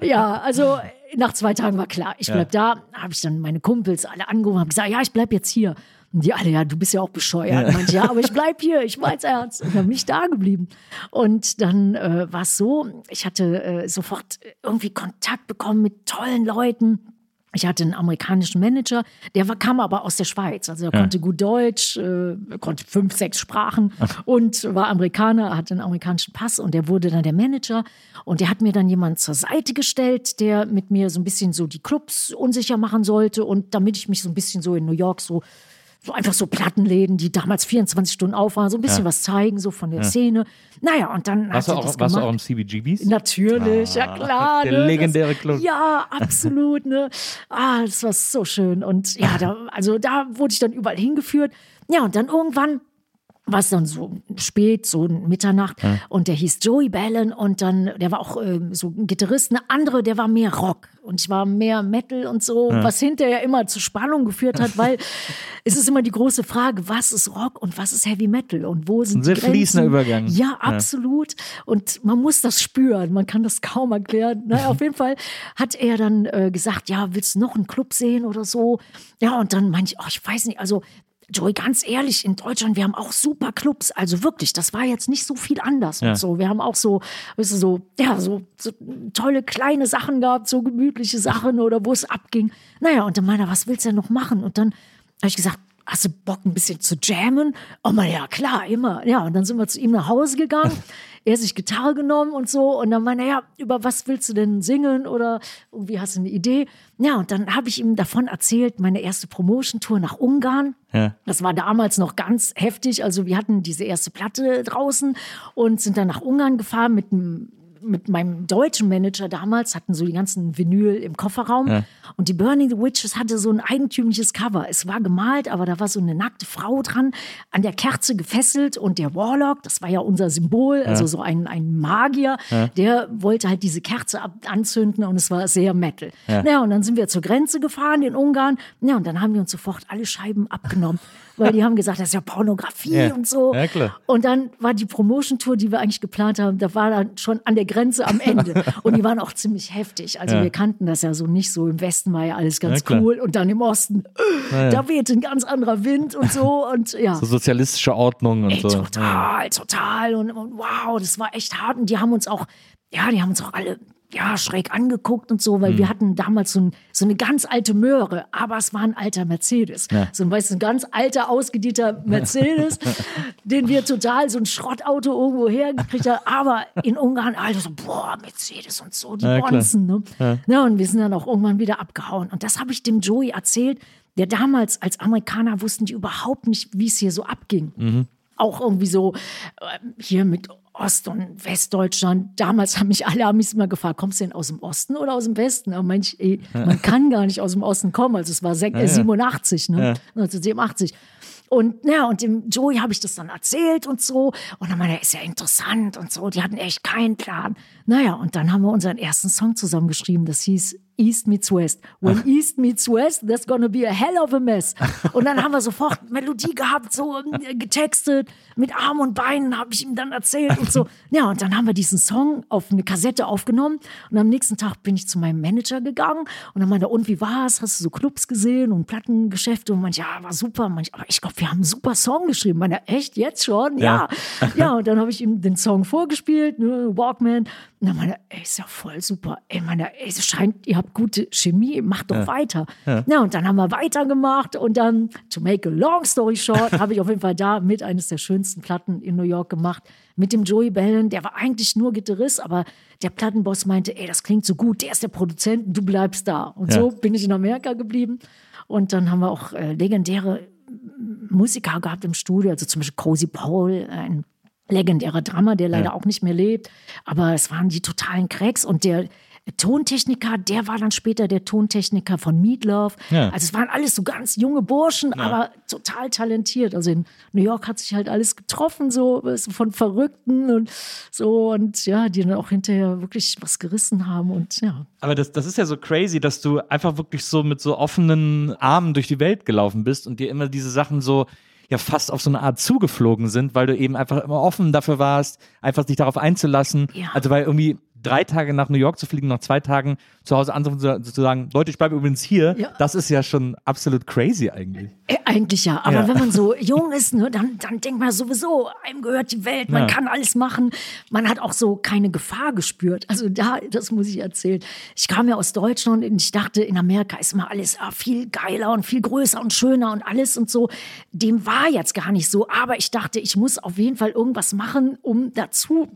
ja, also nach zwei Tagen war klar, ich bleib da. Habe ich dann meine Kumpels alle angerufen, habe gesagt, ja, ich bleib jetzt hier. Und die alle, ja, du bist ja auch bescheuert. Manche, ja, aber ich bleib hier, ich mein's ernst. Und dann bin ich da geblieben. Und dann äh, war es so, ich hatte äh, sofort irgendwie Kontakt bekommen mit tollen Leuten. Ich hatte einen amerikanischen Manager, der war, kam aber aus der Schweiz. Also er konnte gut Deutsch, äh, konnte fünf, sechs Sprachen und war Amerikaner, hatte einen amerikanischen Pass und der wurde dann der Manager. Und der hat mir dann jemanden zur Seite gestellt, der mit mir so ein bisschen so die Clubs unsicher machen sollte und damit ich mich so ein bisschen so in New York so so einfach so Plattenläden, die damals 24 Stunden auf waren, so ein bisschen was zeigen, so von der Szene. Naja, und dann Warst hat du er das auch, warst du gemacht. auch im CBGBs? Natürlich, ja klar. der ne, legendäre das, Club. Ja, absolut. Ne? Ah, das war so schön. Und ja, da, also da wurde ich dann überall hingeführt. Ja, und dann irgendwann war es dann so spät, so Mitternacht. Und der hieß Joey Ballon und dann, der war auch ähm, so ein Gitarrist. Eine andere, der war mehr Rock. Und ich war mehr Metal und so, was hinterher immer zu Spannung geführt hat, weil es ist immer die große Frage, was ist Rock und was ist Heavy Metal und wo sind Ein sehr die Grenzen? fließender Übergang. Ja, absolut. Und man muss das spüren. Man kann das kaum erklären. Naja, auf jeden Fall hat er dann äh, gesagt, ja, willst du noch einen Club sehen oder so? Ja, und dann meinte ich, oh, ich weiß nicht, also Joey, ganz ehrlich, in Deutschland, wir haben auch super Clubs. Also wirklich, das war jetzt nicht so viel anders Ja. und so. Wir haben auch so, weißt du, so, ja, so, so tolle kleine Sachen gehabt, so gemütliche Sachen oder wo es abging. Naja, und dann meinte er, was willst du denn noch machen? Und dann habe ich gesagt, hast du Bock ein bisschen zu jammen? Oh man, ja klar, immer. Ja, und dann sind wir zu ihm nach Hause gegangen. Er hat sich Gitarre genommen und so. Und dann meinte er, ja, über was willst du denn singen? Oder irgendwie hast du eine Idee? Ja, und dann habe ich ihm davon erzählt, meine erste Promotion-Tour nach Ungarn. Ja. Das war damals noch ganz heftig. Also wir hatten diese erste Platte draußen und sind dann nach Ungarn gefahren mit einem mit meinem deutschen Manager damals hatten so die ganzen Vinyl im Kofferraum und die Burning the Witches hatte so ein eigentümliches Cover. Es war gemalt, aber da war so eine nackte Frau dran, an der Kerze gefesselt und der Warlock, das war ja unser Symbol, also so ein, ein Magier, der wollte halt diese Kerze ab anzünden und es war sehr Metal. Ja. und dann sind wir zur Grenze gefahren in Ungarn. Ja, und dann haben wir uns sofort alle Scheiben abgenommen, weil die haben gesagt, das ist ja Pornografie Ja. und so. Ja, klar. Und dann war die Promotion-Tour, die wir eigentlich geplant haben, da war dann schon an der Grenze am Ende. Und die waren auch ziemlich heftig. Also Ja. wir kannten das ja so nicht so. Im Westen war ja alles ganz Ja, cool. Und dann im Osten, da wehte ein ganz anderer Wind und so. Und ja. So sozialistische Ordnung und Ey, so. total, total. Und, und wow, das war echt hart. Und die haben uns auch, ja, die haben uns auch alle ja, schräg angeguckt und so, weil Mhm. wir hatten damals so, ein, so eine ganz alte Möhre, aber es war ein alter Mercedes. So ein, weißt, ein ganz alter, ausgedieter Mercedes, den wir total, so ein Schrottauto irgendwo hergekriegt haben. Aber in Ungarn, Alter, so, boah, Mercedes und so, die Ja. Bonzen. Ne? Ja. und wir sind dann auch irgendwann wieder abgehauen. Und das habe ich dem Joey erzählt, der damals als Amerikaner wussten die überhaupt nicht, wie es hier so abging Mhm. auch irgendwie so äh, hier mit Ost- und Westdeutschland. Damals haben mich alle Amis immer gefragt, kommst du denn aus dem Osten oder aus dem Westen? Aber manch, ey, man kann gar nicht aus dem Osten kommen. Also es war sek- äh, 87, ne? 1987. Und ja, und dem Joey habe ich das dann erzählt und so. Und dann meinte er, ist ja interessant und so. Die hatten echt keinen Plan. Naja, und dann haben wir unseren ersten Song zusammengeschrieben. Das hieß East meets West. When East meets West, there's gonna be a hell of a mess. Und dann haben wir sofort Melodie gehabt, so äh, getextet, mit Arm und Beinen habe ich ihm dann erzählt und so. Ja, und dann haben wir diesen Song auf eine Kassette aufgenommen und am nächsten Tag bin ich zu meinem Manager gegangen und dann meinte er, und wie war's? Hast du so Clubs gesehen und Plattengeschäfte? Und manche, ja, war super. Manche, aber ich glaube, wir haben einen super Song geschrieben. Meine, echt, jetzt schon? Ja. Ja, und dann habe ich ihm den Song vorgespielt, ne, Walkman. Und dann meine, ey, ist ja voll super. Ey, meine, ey, es scheint, ihr habt gute Chemie, macht doch weiter. Ja. und dann haben wir weitergemacht und dann, to make a long story short, habe ich auf jeden Fall da mit eines der schönsten Platten in New York gemacht. Mit dem Joey Bellen, der war eigentlich nur Gitarrist, aber der Plattenboss meinte, ey, das klingt so gut, der ist der Produzent du bleibst da. Und Ja. so bin ich in Amerika geblieben. Und dann haben wir auch äh, legendäre Musiker gehabt im Studio, also zum Beispiel Cozy Paul, ein legendärer Drummer, der leider auch nicht mehr lebt. Aber es waren die totalen Cracks und der Tontechniker, der war dann später der Tontechniker von Meatloaf. Ja. Also es waren alles so ganz junge Burschen, aber total talentiert. Also in New York hat sich halt alles getroffen, so von Verrückten und so und ja, die dann auch hinterher wirklich was gerissen haben und ja. Aber das, das ist ja so crazy, dass du einfach wirklich so mit so offenen Armen durch die Welt gelaufen bist und dir immer diese Sachen so ja fast auf so eine Art zugeflogen sind, weil du eben einfach immer offen dafür warst, einfach dich darauf einzulassen. Ja. Also weil irgendwie drei Tage nach New York zu fliegen, nach zwei Tagen zu Hause anzurufen, zu zu sagen, Leute, ich bleibe übrigens hier, Ja. das ist ja schon absolut crazy eigentlich. Äh, Eigentlich ja, aber Ja. wenn man so jung ist, ne, dann, dann denkt man sowieso, einem gehört die Welt, man Ja. kann alles machen. Man hat auch so keine Gefahr gespürt. Also da, das muss ich erzählen. Ich kam ja aus Deutschland und ich dachte, in Amerika ist immer alles ah, viel geiler und viel größer und schöner und alles und so. Dem war jetzt gar nicht so, aber ich dachte, ich muss auf jeden Fall irgendwas machen, um dazu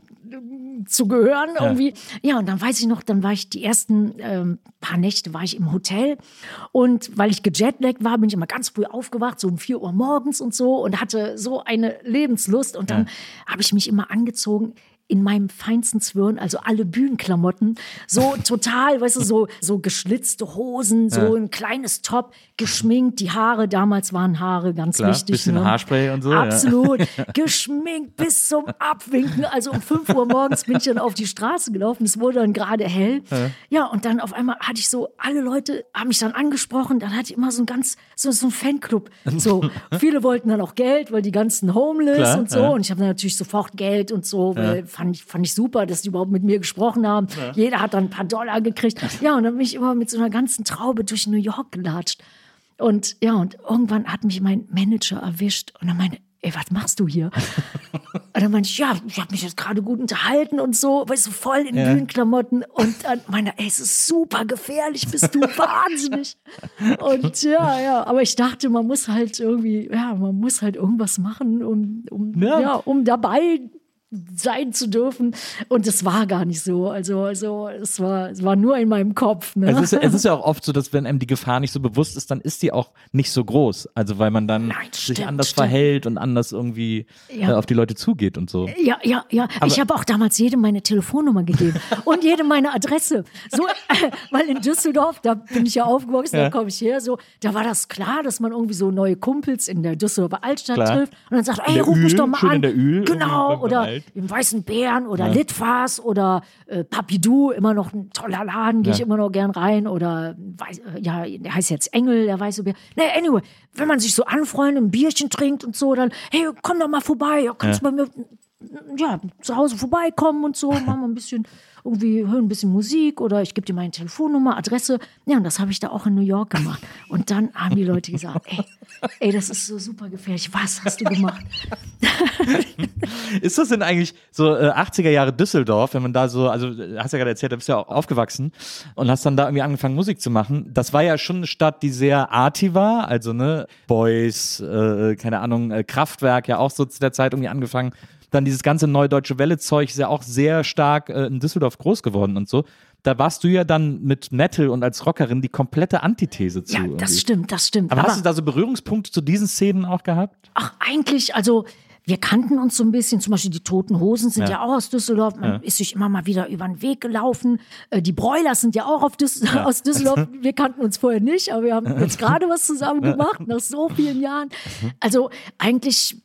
zu gehören irgendwie. Ja, und dann weiß ich noch, dann war ich die ersten ähm, paar Nächte war ich im Hotel. Und weil ich gejetlaggt war, bin ich immer ganz früh aufgewacht, so um 4 Uhr morgens und so und hatte so eine Lebenslust. Und dann habe ich mich immer angezogen in meinem feinsten Zwirn, also alle Bühnenklamotten, so total, weißt du, so, so geschlitzte Hosen, so ein kleines Top, geschminkt, die Haare, damals waren Haare ganz Klar, wichtig. bisschen ne? Haarspray und so, ja. Absolut, geschminkt bis zum Abwinken, also um 5 Uhr morgens bin ich dann auf die Straße gelaufen, es wurde dann gerade hell. Ja, und dann auf einmal hatte ich so, alle Leute haben mich dann angesprochen, dann hatte ich immer so ein ganz, so, so ein Fanclub. So, viele wollten dann auch Geld, weil die ganzen Homeless Klar, und so. ja. Und ich habe dann natürlich sofort Geld und so, weil fand, ich, fand ich super, dass die überhaupt mit mir gesprochen haben. Jeder hat dann ein paar Dollar gekriegt. Ja, und dann bin ich immer mit so einer ganzen Traube durch New York gelatscht. Und ja, und irgendwann hat mich mein Manager erwischt und er meinte, ey, was machst du hier? und dann meinte ich, ja, ich habe mich jetzt gerade gut unterhalten und so, weißt du, voll in Bühnenklamotten. Und dann meinte ey, es ist super gefährlich, bist du wahnsinnig. Und ja, ja, aber ich dachte, man muss halt irgendwie, ja, man muss halt irgendwas machen, um, um, Ja. ja. um dabei sein zu dürfen. Und es war gar nicht so. Also, also es, war, es war nur in meinem Kopf. Ne? Es ist, es ist ja auch oft so, dass wenn einem die Gefahr nicht so bewusst ist, dann ist die auch nicht so groß. Also weil man dann Nein, sich stimmt, anders stimmt. verhält und anders irgendwie Ja. äh, auf die Leute zugeht und so. Ja, ja, ja. ich habe auch damals jedem meine Telefonnummer gegeben und jedem meine Adresse. So, äh, weil in Düsseldorf, da bin ich ja aufgewachsen, Ja. da komme ich her, so, da war das klar, dass man irgendwie so neue Kumpels in der Düsseldorfer Altstadt Klar. trifft und dann sagt, ey, ruf mich Ühl, doch mal an. genau, oder Im Weißen Bären oder Litfaß oder äh, Papidou, immer noch ein toller Laden, gehe ich Ja. immer noch gern rein oder weiß, äh, ja, der heißt jetzt Engel, der Weiße Bär. Nee, anyway, wenn man sich so anfreundet, ein Bierchen trinkt und so, dann, hey, komm doch mal vorbei, ja, kannst Ja. bei mir ja, zu Hause vorbeikommen und so, machen wir ein bisschen, irgendwie hören ein bisschen Musik oder ich gebe dir meine Telefonnummer, Adresse. Ja, und das habe ich da auch in New York gemacht. Und dann haben die Leute gesagt, ey, ey, das ist so super gefährlich. Was hast du gemacht? Ist das denn eigentlich so äh, 80er Jahre Düsseldorf, wenn man da so, also äh, hast ja gerade erzählt, da bist du ja auch aufgewachsen und hast dann da irgendwie angefangen Musik zu machen. Das war ja schon eine Stadt, die sehr arty war, also ne, Boys, äh, keine Ahnung, äh, Kraftwerk ja auch so zu der Zeit irgendwie angefangen. Dann dieses ganze Neudeutsche Welle-Zeug ist ja auch sehr stark äh, in Düsseldorf groß geworden und so. Da warst du ja dann mit Metal und als Rockerin die komplette Antithese zu. Ja, irgendwie. das stimmt, das stimmt. Aber, hast du da so Berührungspunkte zu diesen Szenen auch gehabt? Ach, eigentlich, also wir kannten uns so ein bisschen, zum Beispiel die Toten Hosen sind Ja. ja, auch aus Düsseldorf, man ist sich immer mal wieder über den Weg gelaufen. Äh, Die Broilers sind ja auch Düs aus Düsseldorf, wir kannten uns vorher nicht, aber wir haben jetzt gerade was zusammen gemacht, nach so vielen Jahren. Also eigentlich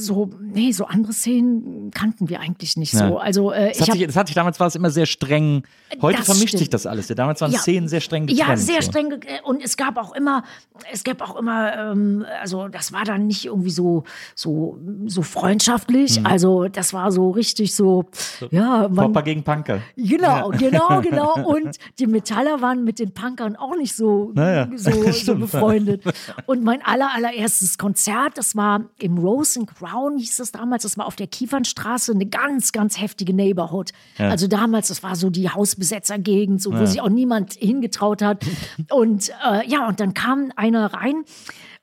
so, nee, so andere Szenen kannten wir eigentlich nicht Ja. so. Also äh, Das ich hat, sich, das hat sich damals war es immer sehr streng. Heute Das vermischt stimmt. sich das alles. Ja, damals waren Ja. Szenen sehr streng getrennt. Ja, sehr so. streng. ge- Und es gab auch immer, es gab auch immer, ähm, also das war dann nicht irgendwie so, so, so freundschaftlich. Also das war so richtig so, ja, man, Popper gegen Punker. Genau, genau, genau. Und die Metaller waren mit den Punkern auch nicht so, Naja, so, so befreundet. Und mein aller, allererstes Konzert, das war im Rose and Crown, hieß es damals, das war auf der Kiefernstraße, eine ganz, ganz heftige Neighborhood. Also damals, das war so die Hausbesetzergegend, so, wo sich auch niemand hingetraut hat. Und äh, ja, und dann kam einer rein.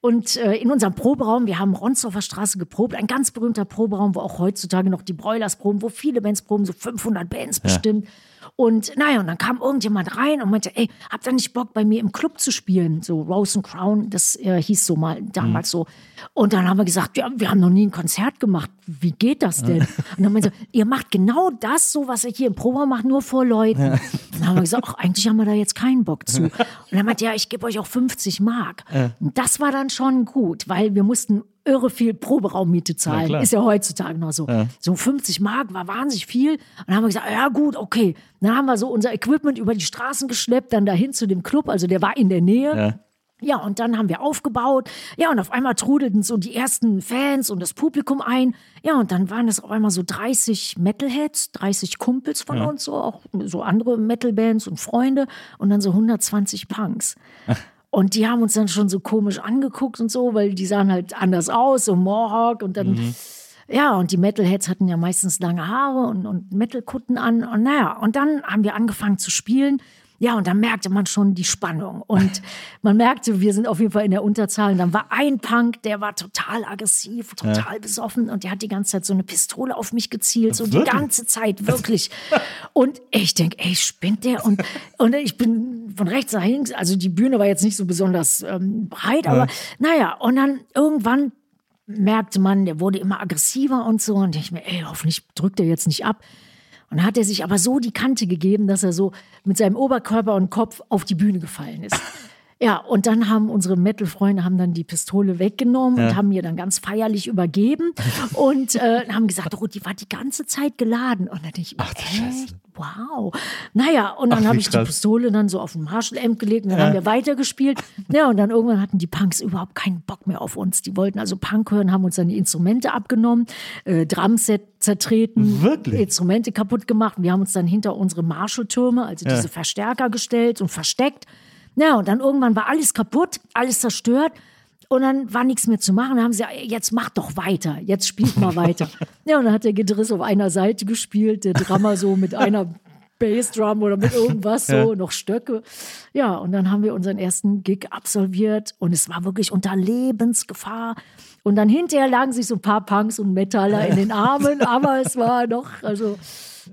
Und äh, in unserem Proberaum, wir haben Ronsdorfer Straße geprobt, ein ganz berühmter Proberaum, wo auch heutzutage noch die Broilers proben, wo viele Bands proben, so 500 Bands bestimmt. Und naja, und dann kam irgendjemand rein und meinte, ey, habt ihr nicht Bock, bei mir im Club zu spielen? So Rose and Crown, das äh, hieß so mal damals so. Und dann haben wir gesagt, ja, wir haben noch nie ein Konzert gemacht. Wie geht das denn? Und dann meinte er, ihr macht genau das, so was ihr hier im Proberaum macht, nur vor Leuten. Und dann haben wir gesagt, ach, eigentlich haben wir da jetzt keinen Bock zu. Und dann meinte ja, ich gebe euch auch 50 Mark. Und das war dann schon gut, weil wir mussten irre viel Proberaummiete zahlen. klar. Ist ja heutzutage noch so. So 50 Mark war wahnsinnig viel. Und dann haben wir gesagt, ja gut, okay. Dann haben wir so unser Equipment über die Straßen geschleppt, dann dahin zu dem Club. Also der war in der Nähe. Ja. Ja, und dann haben wir aufgebaut. Ja, und auf einmal trudelten so die ersten Fans und das Publikum ein. Ja, und dann waren es auf einmal so 30 Metalheads, 30 Kumpels von uns, so auch so andere Metalbands und Freunde und dann so 120 Punks. Und die haben uns dann schon so komisch angeguckt und so, weil die sahen halt anders aus, so Mohawk und dann. Ja, und die Metalheads hatten ja meistens lange Haare und, und Metalkutten an. Und naja, und dann haben wir angefangen zu spielen. Ja, und dann merkte man schon die Spannung. Und man merkte, wir sind auf jeden Fall in der Unterzahl. Und dann war ein Punk, der war total aggressiv, total besoffen. Und der hat die ganze Zeit so eine Pistole auf mich gezielt. So die Wirklich? ganze Zeit, wirklich. Und ich denke, ey, spinnt der? Und, und ich bin von rechts nach links. Also die Bühne war jetzt nicht so besonders ähm, breit, aber naja. Und dann irgendwann merkte man, der wurde immer aggressiver und so. Und ich mir, ey, hoffentlich drückt er jetzt nicht ab. Und hat er sich aber so die Kante gegeben, dass er so mit seinem Oberkörper und Kopf auf die Bühne gefallen ist. Ja, und dann haben unsere Metal-Freunde haben dann die Pistole weggenommen und haben mir dann ganz feierlich übergeben und äh, haben gesagt, oh, die war die ganze Zeit geladen. Und dann denke ich, mir, echt? Wow. Naja, und dann Ach, habe ich die krass. Pistole dann so auf den Marshall-Amp gelegt und dann haben wir weitergespielt. Ja, und dann irgendwann hatten die Punks überhaupt keinen Bock mehr auf uns. Die wollten also Punk hören, haben uns dann die Instrumente abgenommen, äh, Drumset zertreten, Wirklich? Instrumente kaputt gemacht. Wir haben uns dann hinter unsere Marshall-Türme, also diese Verstärker gestellt und versteckt. Ja, und dann irgendwann war alles kaputt, alles zerstört. Und dann war nichts mehr zu machen. Dann haben sie gesagt, jetzt macht doch weiter, jetzt spielt mal weiter. ja, und dann hat der Gitarrist auf einer Seite gespielt, der Drummer so mit einer Bassdrum oder mit irgendwas so, noch Stöcke. Ja, und dann haben wir unseren ersten Gig absolviert und es war wirklich unter Lebensgefahr. Und dann hinterher lagen sich so ein paar Punks und Metaller in den Armen, aber es war noch, also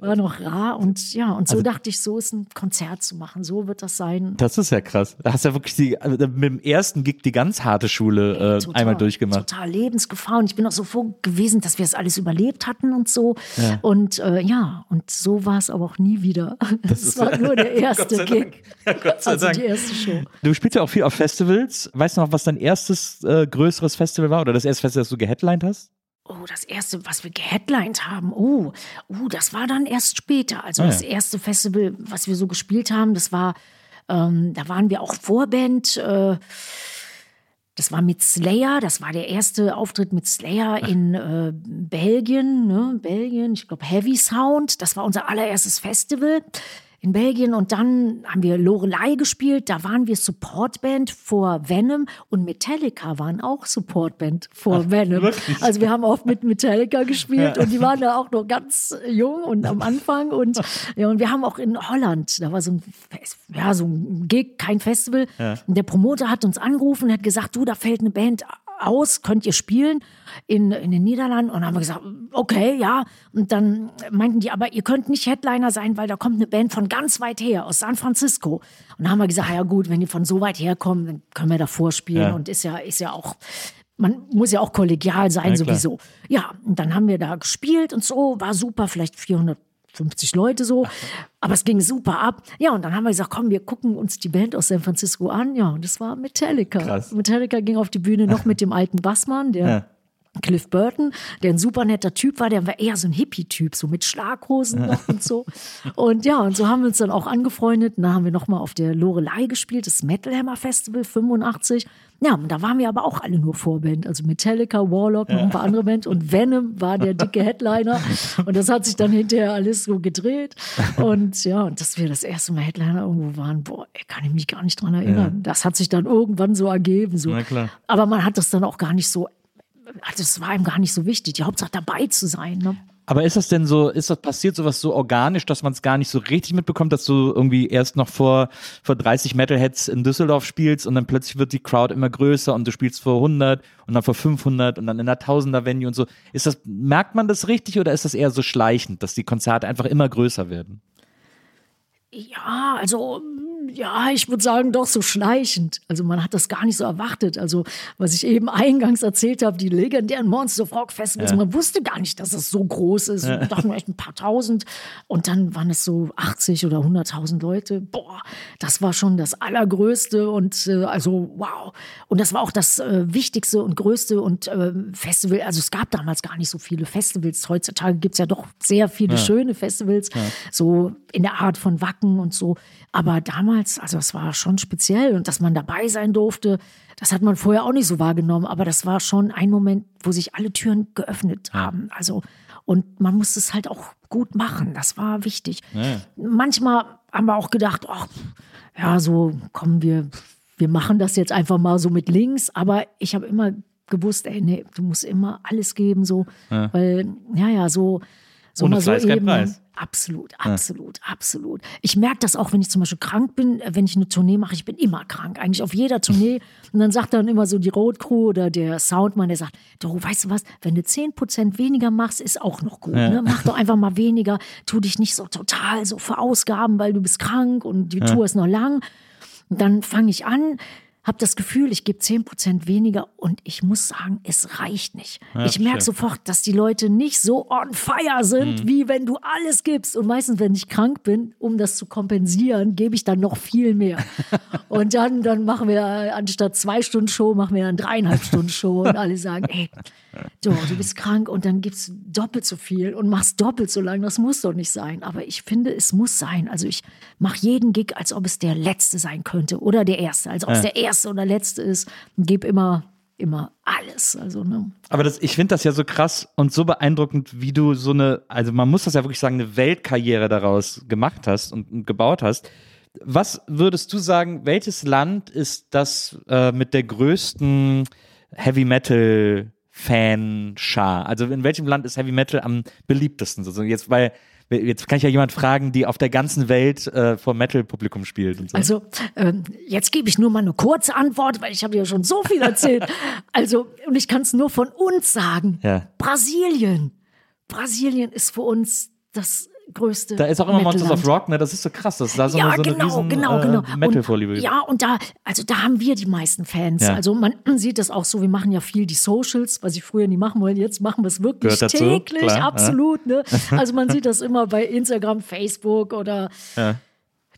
war noch rar und ja, und so Also dachte ich, so ist ein Konzert zu machen, so wird das sein. Das ist ja krass. Da hast du ja wirklich die, also mit dem ersten Gig die ganz harte Schule äh, Total, einmal durchgemacht. Total Lebensgefahr. Und ich bin auch so froh gewesen, dass wir es alles überlebt hatten und so. Und äh, ja, und so war es aber auch nie wieder. Das, war nur der erste Gott sei Dank. Gig. Ja, Gott sei also Dank. die erste Show. Du spielst ja auch viel auf Festivals. Weißt du noch, was dein erstes äh, größeres Festival war oder das erste Festival, das du geheadlined hast? Oh, das erste, was wir geheadlined haben, oh, oh, das war dann erst später. Also Ah, das ja. erste Festival, was wir so gespielt haben, das war, ähm, da waren wir auch Vorband. Äh, das war mit Slayer, das war der erste Auftritt mit Slayer in äh, Belgien, ne? Belgien, ich glaube Heavy Sound. Das war unser allererstes Festival in Belgien und dann haben wir Lorelei gespielt, da waren wir Supportband vor Venom und Metallica waren auch Supportband vor Venom. Also wir haben oft mit Metallica gespielt und die waren da auch noch ganz jung und am Anfang und ja und wir haben auch in Holland, da war so ein Fest- ja so ein Gig, kein Festival. Und der Promoter hat uns angerufen und hat gesagt, du, da fällt eine Band aus, könnt ihr spielen in, in den Niederlanden? Und dann haben wir gesagt, okay, ja. Und dann meinten die, aber ihr könnt nicht Headliner sein, weil da kommt eine Band von ganz weit her, aus San Francisco. Und dann haben wir gesagt, ja gut, wenn die von so weit herkommen, dann können wir da vorspielen. Ja. Und ist ja, ist ja auch, man muss ja auch kollegial sein Ja, sowieso. Ja, und dann haben wir da gespielt und so, war super, vielleicht 450 Leute so, aber es ging super ab. Ja, und dann haben wir gesagt, komm, wir gucken uns die Band aus San Francisco an. Ja, und das war Metallica. Krass. Metallica ging auf die Bühne noch mit dem alten Bassmann, der Ja. Cliff Burton, der ein super netter Typ war, der war eher so ein Hippie-Typ, so mit Schlaghosen und so. Und ja, und so haben wir uns dann auch angefreundet. Und da haben wir nochmal auf der Lorelei gespielt, das Metal Hammer Festival 85. Ja, und da waren wir aber auch alle nur Vorband. Also Metallica, Warlock, noch ein paar andere Bands. Und Venom war der dicke Headliner. Und das hat sich dann hinterher alles so gedreht. Und ja, und dass wir das erste Mal Headliner irgendwo waren, boah, ey, kann ich mich gar nicht dran erinnern. Das hat sich dann irgendwann so ergeben. So. Aber man hat das dann auch gar nicht so, also es war ihm gar nicht so wichtig, die Hauptsache dabei zu sein. Ne? Aber ist das denn so, ist das passiert sowas so organisch, dass man es gar nicht so richtig mitbekommt, dass du irgendwie erst noch vor, vor 30 Metalheads in Düsseldorf spielst und dann plötzlich wird die Crowd immer größer und du spielst vor 100 und dann vor 500 und dann in einer Tausender Venue und so. Ist das, merkt man das richtig oder ist das eher so schleichend, dass die Konzerte einfach immer größer werden? Ja, also ja, ich würde sagen, doch so schleichend. Also man hat das gar nicht so erwartet. Also was ich eben eingangs erzählt habe, die legendären Monster of Rock Festivals, Ja. man wusste gar nicht, dass es so groß ist. Wir dachten echt ein paar tausend und dann waren es so 80 oder 100.000 Leute. Boah, das war schon das Allergrößte und äh, also wow. Und das war auch das äh, Wichtigste und Größte und äh, Festival. Also es gab damals gar nicht so viele Festivals. Heutzutage gibt es ja doch sehr viele schöne Festivals, so in der Art von Wacken und so. Aber damals, also es war schon speziell und dass man dabei sein durfte, das hat man vorher auch nicht so wahrgenommen. Aber das war schon ein Moment, wo sich alle Türen geöffnet haben. Also und man musste es halt auch gut machen. Das war wichtig. Manchmal haben wir auch gedacht, ach, ja, so kommen wir, wir machen das jetzt einfach mal so mit links. Aber ich habe immer gewusst, ey, nee, du musst immer alles geben, so, weil, ja, ja, so, so Ohne mal so kein eben. Preis. Absolut, absolut, absolut. Ich merke das auch, wenn ich zum Beispiel krank bin, äh, wenn ich eine Tournee mache, ich bin immer krank, eigentlich auf jeder Tournee. Und dann sagt dann immer so die Road Crew oder der Soundmann, der sagt, du, weißt du was, wenn du 10% weniger machst, ist auch noch gut. Ne? Mach doch einfach mal weniger, tu dich nicht so total so verausgaben, weil du bist krank und die Tour ist noch lang. Und dann fange ich an, habe das Gefühl, ich gebe 10% weniger und ich muss sagen, es reicht nicht. ich merke sofort, dass die Leute nicht so on fire sind, wie wenn du alles gibst. Und meistens, wenn ich krank bin, um das zu kompensieren, gebe ich dann noch viel mehr. und dann, dann machen wir äh, anstatt zwei Stunden Show, machen wir dann dreieinhalb Stunden Show und alle sagen, ey, du, du bist krank und dann gibst du doppelt so viel und machst doppelt so lang. Das muss doch nicht sein. Aber ich finde, es muss sein. Also ich mache jeden Gig, als ob es der letzte sein könnte oder der erste, als ob es der erste oder letzte ist. Und gebe immer, immer alles. Also, ne? Aber das, ich finde das ja so krass und so beeindruckend, wie du so eine, also man muss das ja wirklich sagen, eine Weltkarriere daraus gemacht hast und, und gebaut hast. Was würdest du sagen, welches Land ist das äh, mit der größten Heavy Metal Fan-Schar? Also in welchem Land ist Heavy Metal am beliebtesten? Also jetzt, weil jetzt kann ich ja jemand fragen, die auf der ganzen Welt äh, vor Metal-Publikum spielt und so. Also, ähm, jetzt gebe ich nur mal eine kurze Antwort, weil ich habe ja schon so viel erzählt. also, und ich kann es nur von uns sagen. Ja. Brasilien. Brasilien ist für uns das größte. da ist auch immer Monsters of. Rock, ne? Das ist so krass. Das ist da so ja, eine, so eine genau, riesen, genau, äh, genau. Metal-Vorliebe. Und, ja, und da, also da haben wir die meisten Fans. Ja. Also man sieht das auch so, wir machen ja viel die Socials, was ich früher nie machen wollte. Jetzt machen wir es wirklich dazu, täglich, klar, ja. absolut. Ne? Also man sieht das immer bei Instagram, Facebook oder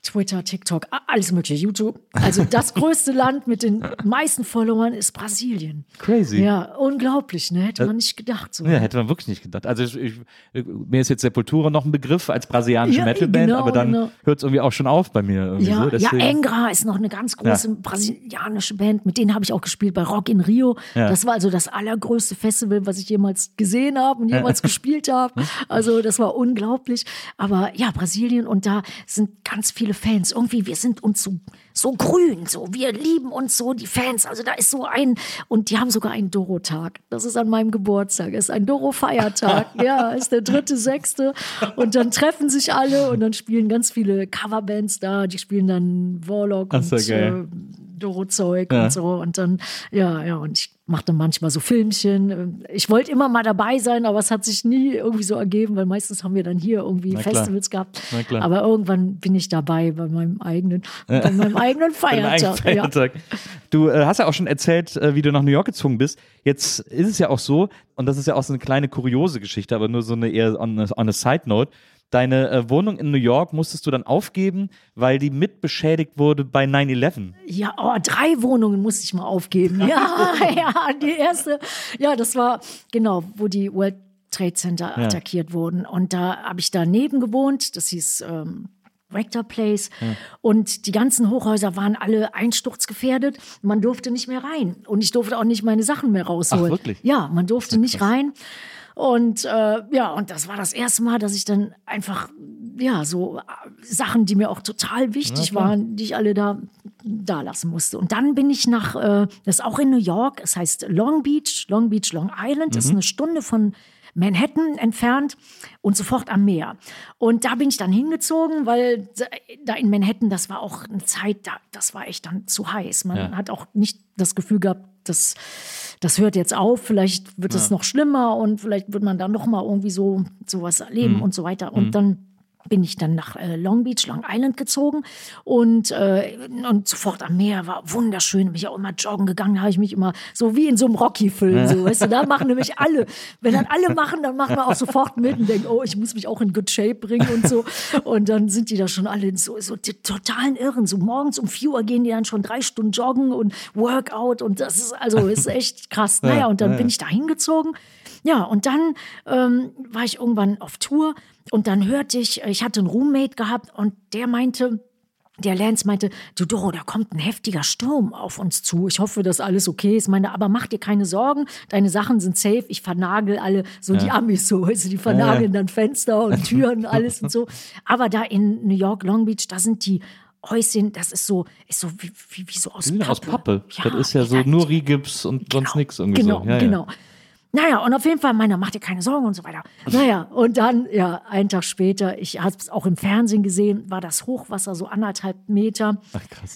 Twitter, TikTok, alles mögliche, YouTube. Also das größte Land mit den meisten Followern ist Brasilien. Crazy. Ja, unglaublich, ne? Hätte man nicht gedacht. So. Ja, hätte man wirklich nicht gedacht. Also ich, ich, mir ist jetzt Sepultura noch ein Begriff als brasilianische Ja, Metalband, genau, aber dann genau. hört es irgendwie auch schon auf bei mir. Ja, so. ja, Engra ist noch eine ganz große brasilianische Band. Mit denen habe ich auch gespielt bei Rock in Rio. Ja. Das war also das allergrößte Festival, was ich jemals gesehen habe und jemals gespielt habe. Also das war unglaublich. Aber ja, Brasilien und da sind ganz viele Fans. Irgendwie, wir sind uns so, so grün, so wir lieben uns so, die Fans. Also da ist so ein, und die haben sogar einen Doro-Tag. Das ist an meinem Geburtstag. Ist ein Doro-Feiertag. ja, ist der dritte, sechste. Und dann treffen sich alle und dann spielen ganz viele Coverbands da. Die spielen dann Warlock Ach und so, geil. äh, Doro-Zeug Ja. und so. Und dann, ja, ja, und ich mache dann manchmal so Filmchen. Ich wollte immer mal dabei sein, aber es hat sich nie irgendwie so ergeben, weil meistens haben wir dann hier irgendwie. Festivals gehabt. Aber irgendwann bin ich dabei bei meinem eigenen, bei meinem eigenen eigenen Feiertag. Ja. Feiertag. Du äh, hast ja auch schon erzählt, äh, wie du nach New York gezogen bist. Jetzt ist es ja auch so, und das ist ja auch so eine kleine kuriose Geschichte, aber nur so eine eher on a, on a side note, deine äh, Wohnung in New York musstest du dann aufgeben, weil die mitbeschädigt wurde bei 9-11. Ja, oh, drei Wohnungen musste ich mal aufgeben. Ja, ja, die erste, ja, das war genau, wo die World Trade Center Ja. attackiert wurden. Und da habe ich daneben gewohnt. Das hieß ähm, Rector Place. Und die ganzen Hochhäuser waren alle einsturzgefährdet. Man durfte nicht mehr rein. Und ich durfte auch nicht meine Sachen mehr rausholen. Ach, wirklich? Ja, man durfte nicht rein. Und äh, ja, und das war das erste Mal, dass ich dann einfach, ja, so äh, Sachen, die mir auch total wichtig waren, die ich alle da, da lassen musste. Und dann bin ich nach, äh, das ist auch in New York, es heißt Long Beach, Long Beach, Long Island, ist eine Stunde von Manhattan entfernt und sofort am Meer. Und da bin ich dann hingezogen, weil da in Manhattan, das war auch eine Zeit, da, das war echt dann zu heiß. Man Ja. hat auch nicht das Gefühl gehabt, dass das hört jetzt auf, vielleicht wird es noch schlimmer und vielleicht wird man dann noch mal irgendwie so sowas erleben und so weiter. Und dann bin ich dann nach äh, Long Beach, Long Island gezogen und, äh, und sofort am Meer war wunderschön. Bin ich auch immer joggen gegangen, da habe ich mich immer so wie in so einem Rocky-Film, so, weißt du, da machen nämlich alle. Wenn dann alle machen, dann machen wir auch sofort mit und denken, oh, ich muss mich auch in good shape bringen und so. Und dann sind die da schon alle so, so die totalen Irren. So morgens um 4 Uhr gehen die dann schon drei Stunden joggen und Workout und das ist also ist echt krass. Naja, und dann bin ich da hingezogen. Ja, und dann ähm, war ich irgendwann auf Tour und dann hörte ich, ich hatte einen Roommate gehabt und der meinte, der Lance meinte, du Doro, da kommt ein heftiger Sturm auf uns zu. Ich hoffe, dass alles okay ist. Meine, aber mach dir keine Sorgen, deine Sachen sind safe. Ich vernagel alle, so die Amis so, also die vernageln dann Fenster und Türen, alles und so. Aber da in New York, Long Beach, da sind die Häuschen, das ist so, ist so wie, wie, wie so aus Pappe. aus Pappe. das ist ja so nur Rigips und sonst nichts irgendwie Genau, so. Ja, ja. genau. Naja, und auf jeden Fall, meiner, mach dir keine Sorgen und so weiter. Naja, und dann, ja, einen Tag später, ich habe es auch im Fernsehen gesehen, war das Hochwasser so anderthalb Meter.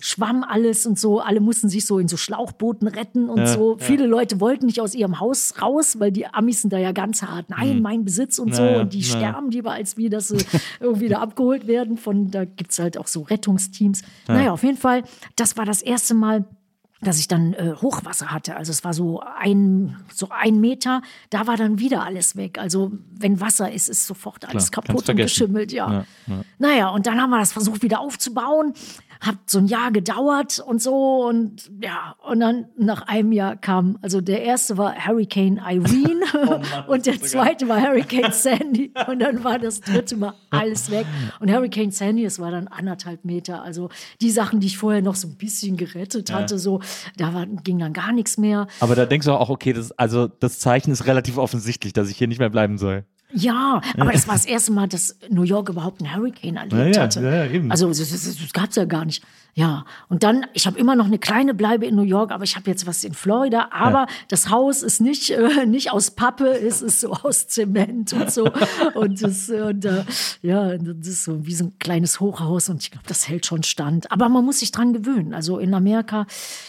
Schwamm alles und so. Alle mussten sich so in so Schlauchbooten retten und so. Viele Leute wollten nicht aus ihrem Haus raus, weil die Amis sind da ja ganz hart. Nein, mein Besitz und so. Naja, Und die naja. sterben lieber, als wie, dass sie irgendwie da abgeholt werden. Von, da gibt's halt auch so Rettungsteams. Naja, auf jeden Fall, das war das erste Mal, dass ich dann äh, Hochwasser hatte. Also es war so ein, so ein Meter, da war dann wieder alles weg. Also wenn Wasser ist, ist sofort alles Klar, kaputt und geschimmelt, ja. Ja, ja. Naja, und dann haben wir das versucht wieder aufzubauen. Hat so ein Jahr gedauert und so und ja, und dann nach einem Jahr kam, also der erste war Hurricane Irene Oh und der zweite war Hurricane Sandy und dann war das dritte Mal alles weg. Und Hurricane Sandy, es war dann anderthalb Meter. Also die Sachen, die ich vorher noch so ein bisschen gerettet hatte, so, da war, ging dann gar nichts mehr. Aber da denkst du auch, okay, das, also das Zeichen ist relativ offensichtlich, dass ich hier nicht mehr bleiben soll. Ja, aber das war das erste Mal, dass New York überhaupt einen Hurricane erlebt Ja, ja, hatte. ja, ja, eben. Also das, das, das gab es ja gar nicht. Ja, und dann, ich habe immer noch eine kleine Bleibe in New York, aber ich habe jetzt was in Florida. Aber das Haus ist nicht, äh, nicht aus Pappe, es ist so aus Zement und so. und das, und, äh, ja, das ist so wie so ein kleines Hochhaus und ich glaube, das hält schon stand. Aber man muss sich dran gewöhnen. Also in Amerika,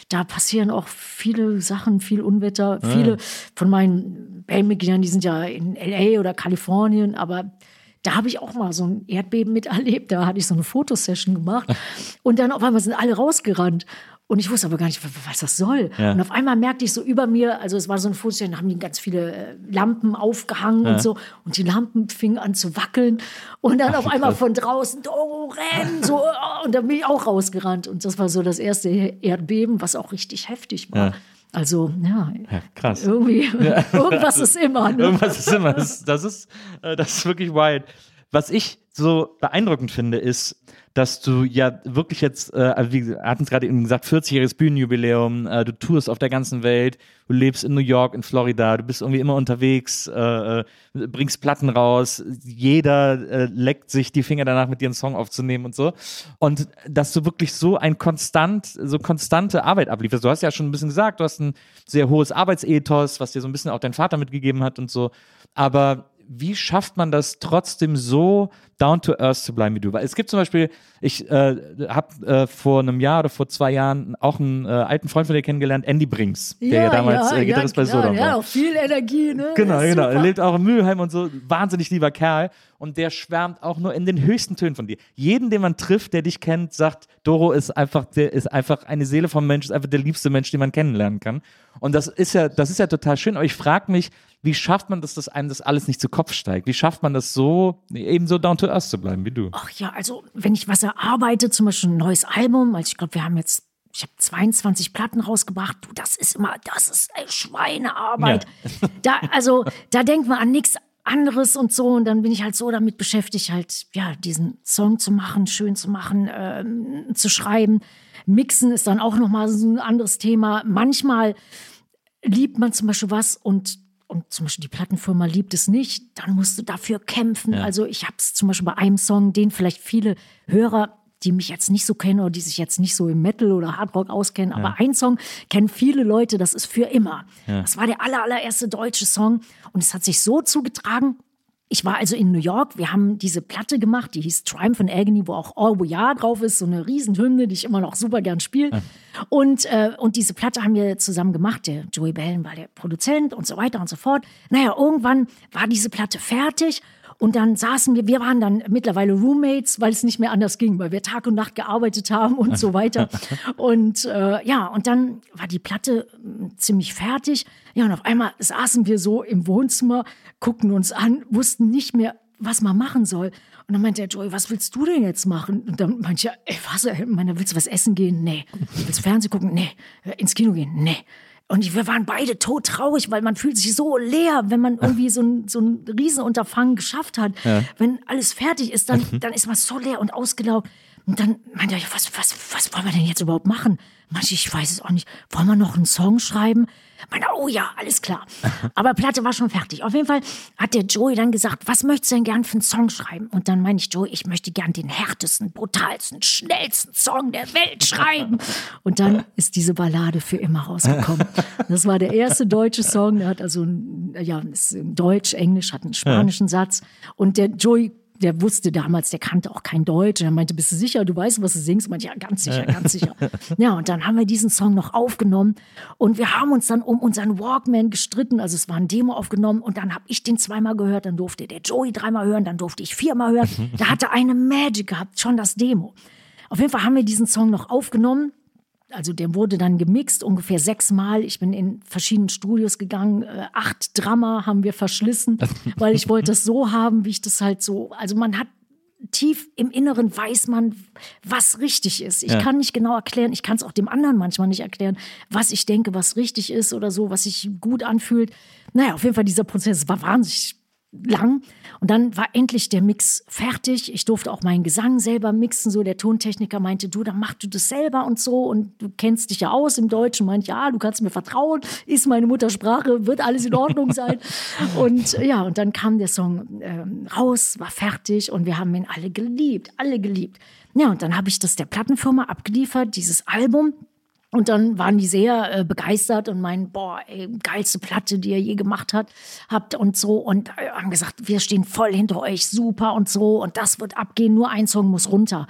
da passieren auch viele Sachen, viel Unwetter. Viele von meinen Bandmitgliedern, die sind ja in LA oder Kalifornien, aber da habe ich auch mal so ein Erdbeben miterlebt. Da hatte ich so eine Fotosession gemacht. Und dann auf einmal sind alle rausgerannt. Und ich wusste aber gar nicht, was das soll. Ja. Und auf einmal merkte ich so über mir, also es war so eine Fotosession, da haben die ganz viele äh, Lampen aufgehangen und so. Und die Lampen fingen an zu wackeln. Und dann auf einmal von draußen, oh, renn, so. oh, Und dann bin ich auch rausgerannt. Und das war so das erste Erdbeben, was auch richtig heftig war. Ja. Also, ja, Ja, krass. irgendwie, irgendwas ist immer. Ne? Irgendwas ist immer. Das, das, ist, äh, das ist wirklich wild. Was ich so beeindruckend finde, ist, dass du ja wirklich jetzt, äh, wir hatten es gerade eben gesagt, 40-jähriges Bühnenjubiläum, äh, du tourst auf der ganzen Welt, du lebst in New York, in Florida, du bist irgendwie immer unterwegs, äh, äh, bringst Platten raus, jeder äh, leckt sich die Finger danach, mit dir einen Song aufzunehmen und so. Und dass du wirklich so ein konstant, so konstante Arbeit ablieferst. Du hast ja schon ein bisschen gesagt, du hast ein sehr hohes Arbeitsethos, was dir so ein bisschen auch dein Vater mitgegeben hat und so. Aber wie schafft man das trotzdem so down to earth zu bleiben wie du? Weil es gibt zum Beispiel, ich äh, habe äh, vor einem Jahr oder vor zwei Jahren auch einen äh, alten Freund von dir kennengelernt, Andy Brinks, der ja, damals äh, Gitarrist bei klar, Soda Ja, war. auch viel Energie, ne? Genau, Ja, genau. Er lebt auch in Mülheim und so. Wahnsinnig lieber Kerl. und der schwärmt auch nur in den höchsten Tönen von dir. Jeden, den man trifft, der dich kennt, sagt, Doro ist einfach, der ist einfach eine Seele vom Mensch, ist einfach der liebste Mensch, den man kennenlernen kann. Und das ist ja, das ist ja total schön. Aber ich frage mich, wie schafft man das, dass einem das alles nicht zu Kopf steigt? Wie schafft man das so, eben so down to earth zu bleiben wie du? Ach ja, also wenn ich was erarbeite, zum Beispiel ein neues Album, also ich glaube, wir haben jetzt ich habe 22 Platten rausgebracht. Du, das ist immer, das ist ey, Schweinearbeit. Ja. Da, also, da denkt man an nichts anderes und so. Und dann bin ich halt so damit beschäftigt, halt, ja, diesen Song zu machen, schön zu machen, ähm, zu schreiben. Mixen ist dann auch nochmal so ein anderes Thema. Manchmal liebt man zum Beispiel was und und zum Beispiel die Plattenfirma liebt es nicht, dann musst du dafür kämpfen. Ja. Also ich habe es zum Beispiel bei einem Song, den vielleicht viele Hörer die mich jetzt nicht so kennen oder die sich jetzt nicht so im Metal oder Hardrock auskennen, aber ja. ein Song kennen viele Leute, das ist für immer. Ja. Das war der aller, allererste deutsche Song und es hat sich so zugetragen. Ich war also in New York, wir haben diese Platte gemacht, die hieß Triumph and Agony, wo auch All We Are drauf ist, so eine Riesenhymne, die ich immer noch super gern spiele. Ja. Und, äh, und diese Platte haben wir zusammen gemacht, der Joey Bellen war der Produzent und so weiter und so fort. Naja, irgendwann war diese Platte fertig und dann saßen wir, wir waren dann mittlerweile Roommates, weil es nicht mehr anders ging, weil wir Tag und Nacht gearbeitet haben und so weiter. Und äh, ja, und dann war die Platte hm, ziemlich fertig. Ja, und auf einmal saßen wir so im Wohnzimmer, guckten uns an, wussten nicht mehr, was man machen soll. Und dann meinte der Joey, was willst du denn jetzt machen? Und dann meinte ich, ey, was, meine, willst du was essen gehen? Nee. Willst du Fernsehen gucken? Nee. Ins Kino gehen? Nee. Und wir waren beide todtraurig, weil man fühlt sich so leer, wenn man irgendwie so ein, so ein Riesenunterfangen geschafft hat. Ja. Wenn alles fertig ist, dann, dann ist man so leer und ausgelaugt. Und dann meinte ich, was, was, was wollen wir denn jetzt überhaupt machen? Manche, ich weiß es auch nicht. Wollen wir noch einen Song schreiben? Meine, oh ja, alles klar. Aber Platte war schon fertig. Auf jeden Fall hat der Joey dann gesagt, was möchtest du denn gern für einen Song schreiben? Und dann meine ich, Joey, ich möchte gern den härtesten, brutalsten, schnellsten Song der Welt schreiben. Und dann ist diese Ballade für immer rausgekommen. Das war der erste deutsche Song. Der hat also, ja, ist Deutsch, Englisch, hat einen spanischen Satz. Und der Joey der wusste damals, der kannte auch kein Deutsch. Und er meinte, bist du sicher, du weißt, was du singst? Und meinte, ja, ganz sicher, ganz sicher. Ja, und dann haben wir diesen Song noch aufgenommen und wir haben uns dann um unseren Walkman gestritten. Also es war ein Demo aufgenommen und dann habe ich den zweimal gehört, dann durfte der Joey dreimal hören, dann durfte ich viermal hören. Da hatte eine Magic gehabt, schon das Demo. Auf jeden Fall haben wir diesen Song noch aufgenommen also der wurde dann gemixt, ungefähr sechsmal. Ich bin in verschiedenen Studios gegangen. Äh, acht Drama haben wir verschlissen, weil ich wollte es so haben, wie ich das halt so. Also man hat tief im Inneren weiß man, was richtig ist. Ich ja. kann nicht genau erklären, ich kann es auch dem anderen manchmal nicht erklären, was ich denke, was richtig ist oder so, was sich gut anfühlt. Naja, auf jeden Fall dieser Prozess war wahnsinnig lang. Und dann war endlich der Mix fertig. Ich durfte auch meinen Gesang selber mixen. So der Tontechniker meinte, du, dann mach du das selber und so. Und du kennst dich ja aus im Deutschen. Meint, ja, du kannst mir vertrauen. Ist meine Muttersprache, wird alles in Ordnung sein. und ja, und dann kam der Song äh, raus, war fertig und wir haben ihn alle geliebt, alle geliebt. Ja, und dann habe ich das der Plattenfirma abgeliefert, dieses Album. Und dann waren die sehr äh, begeistert und meinen, boah, ey, geilste Platte, die ihr je gemacht hat, habt und so. Und äh, haben gesagt, wir stehen voll hinter euch, super und so. Und das wird abgehen, nur ein Song muss runter.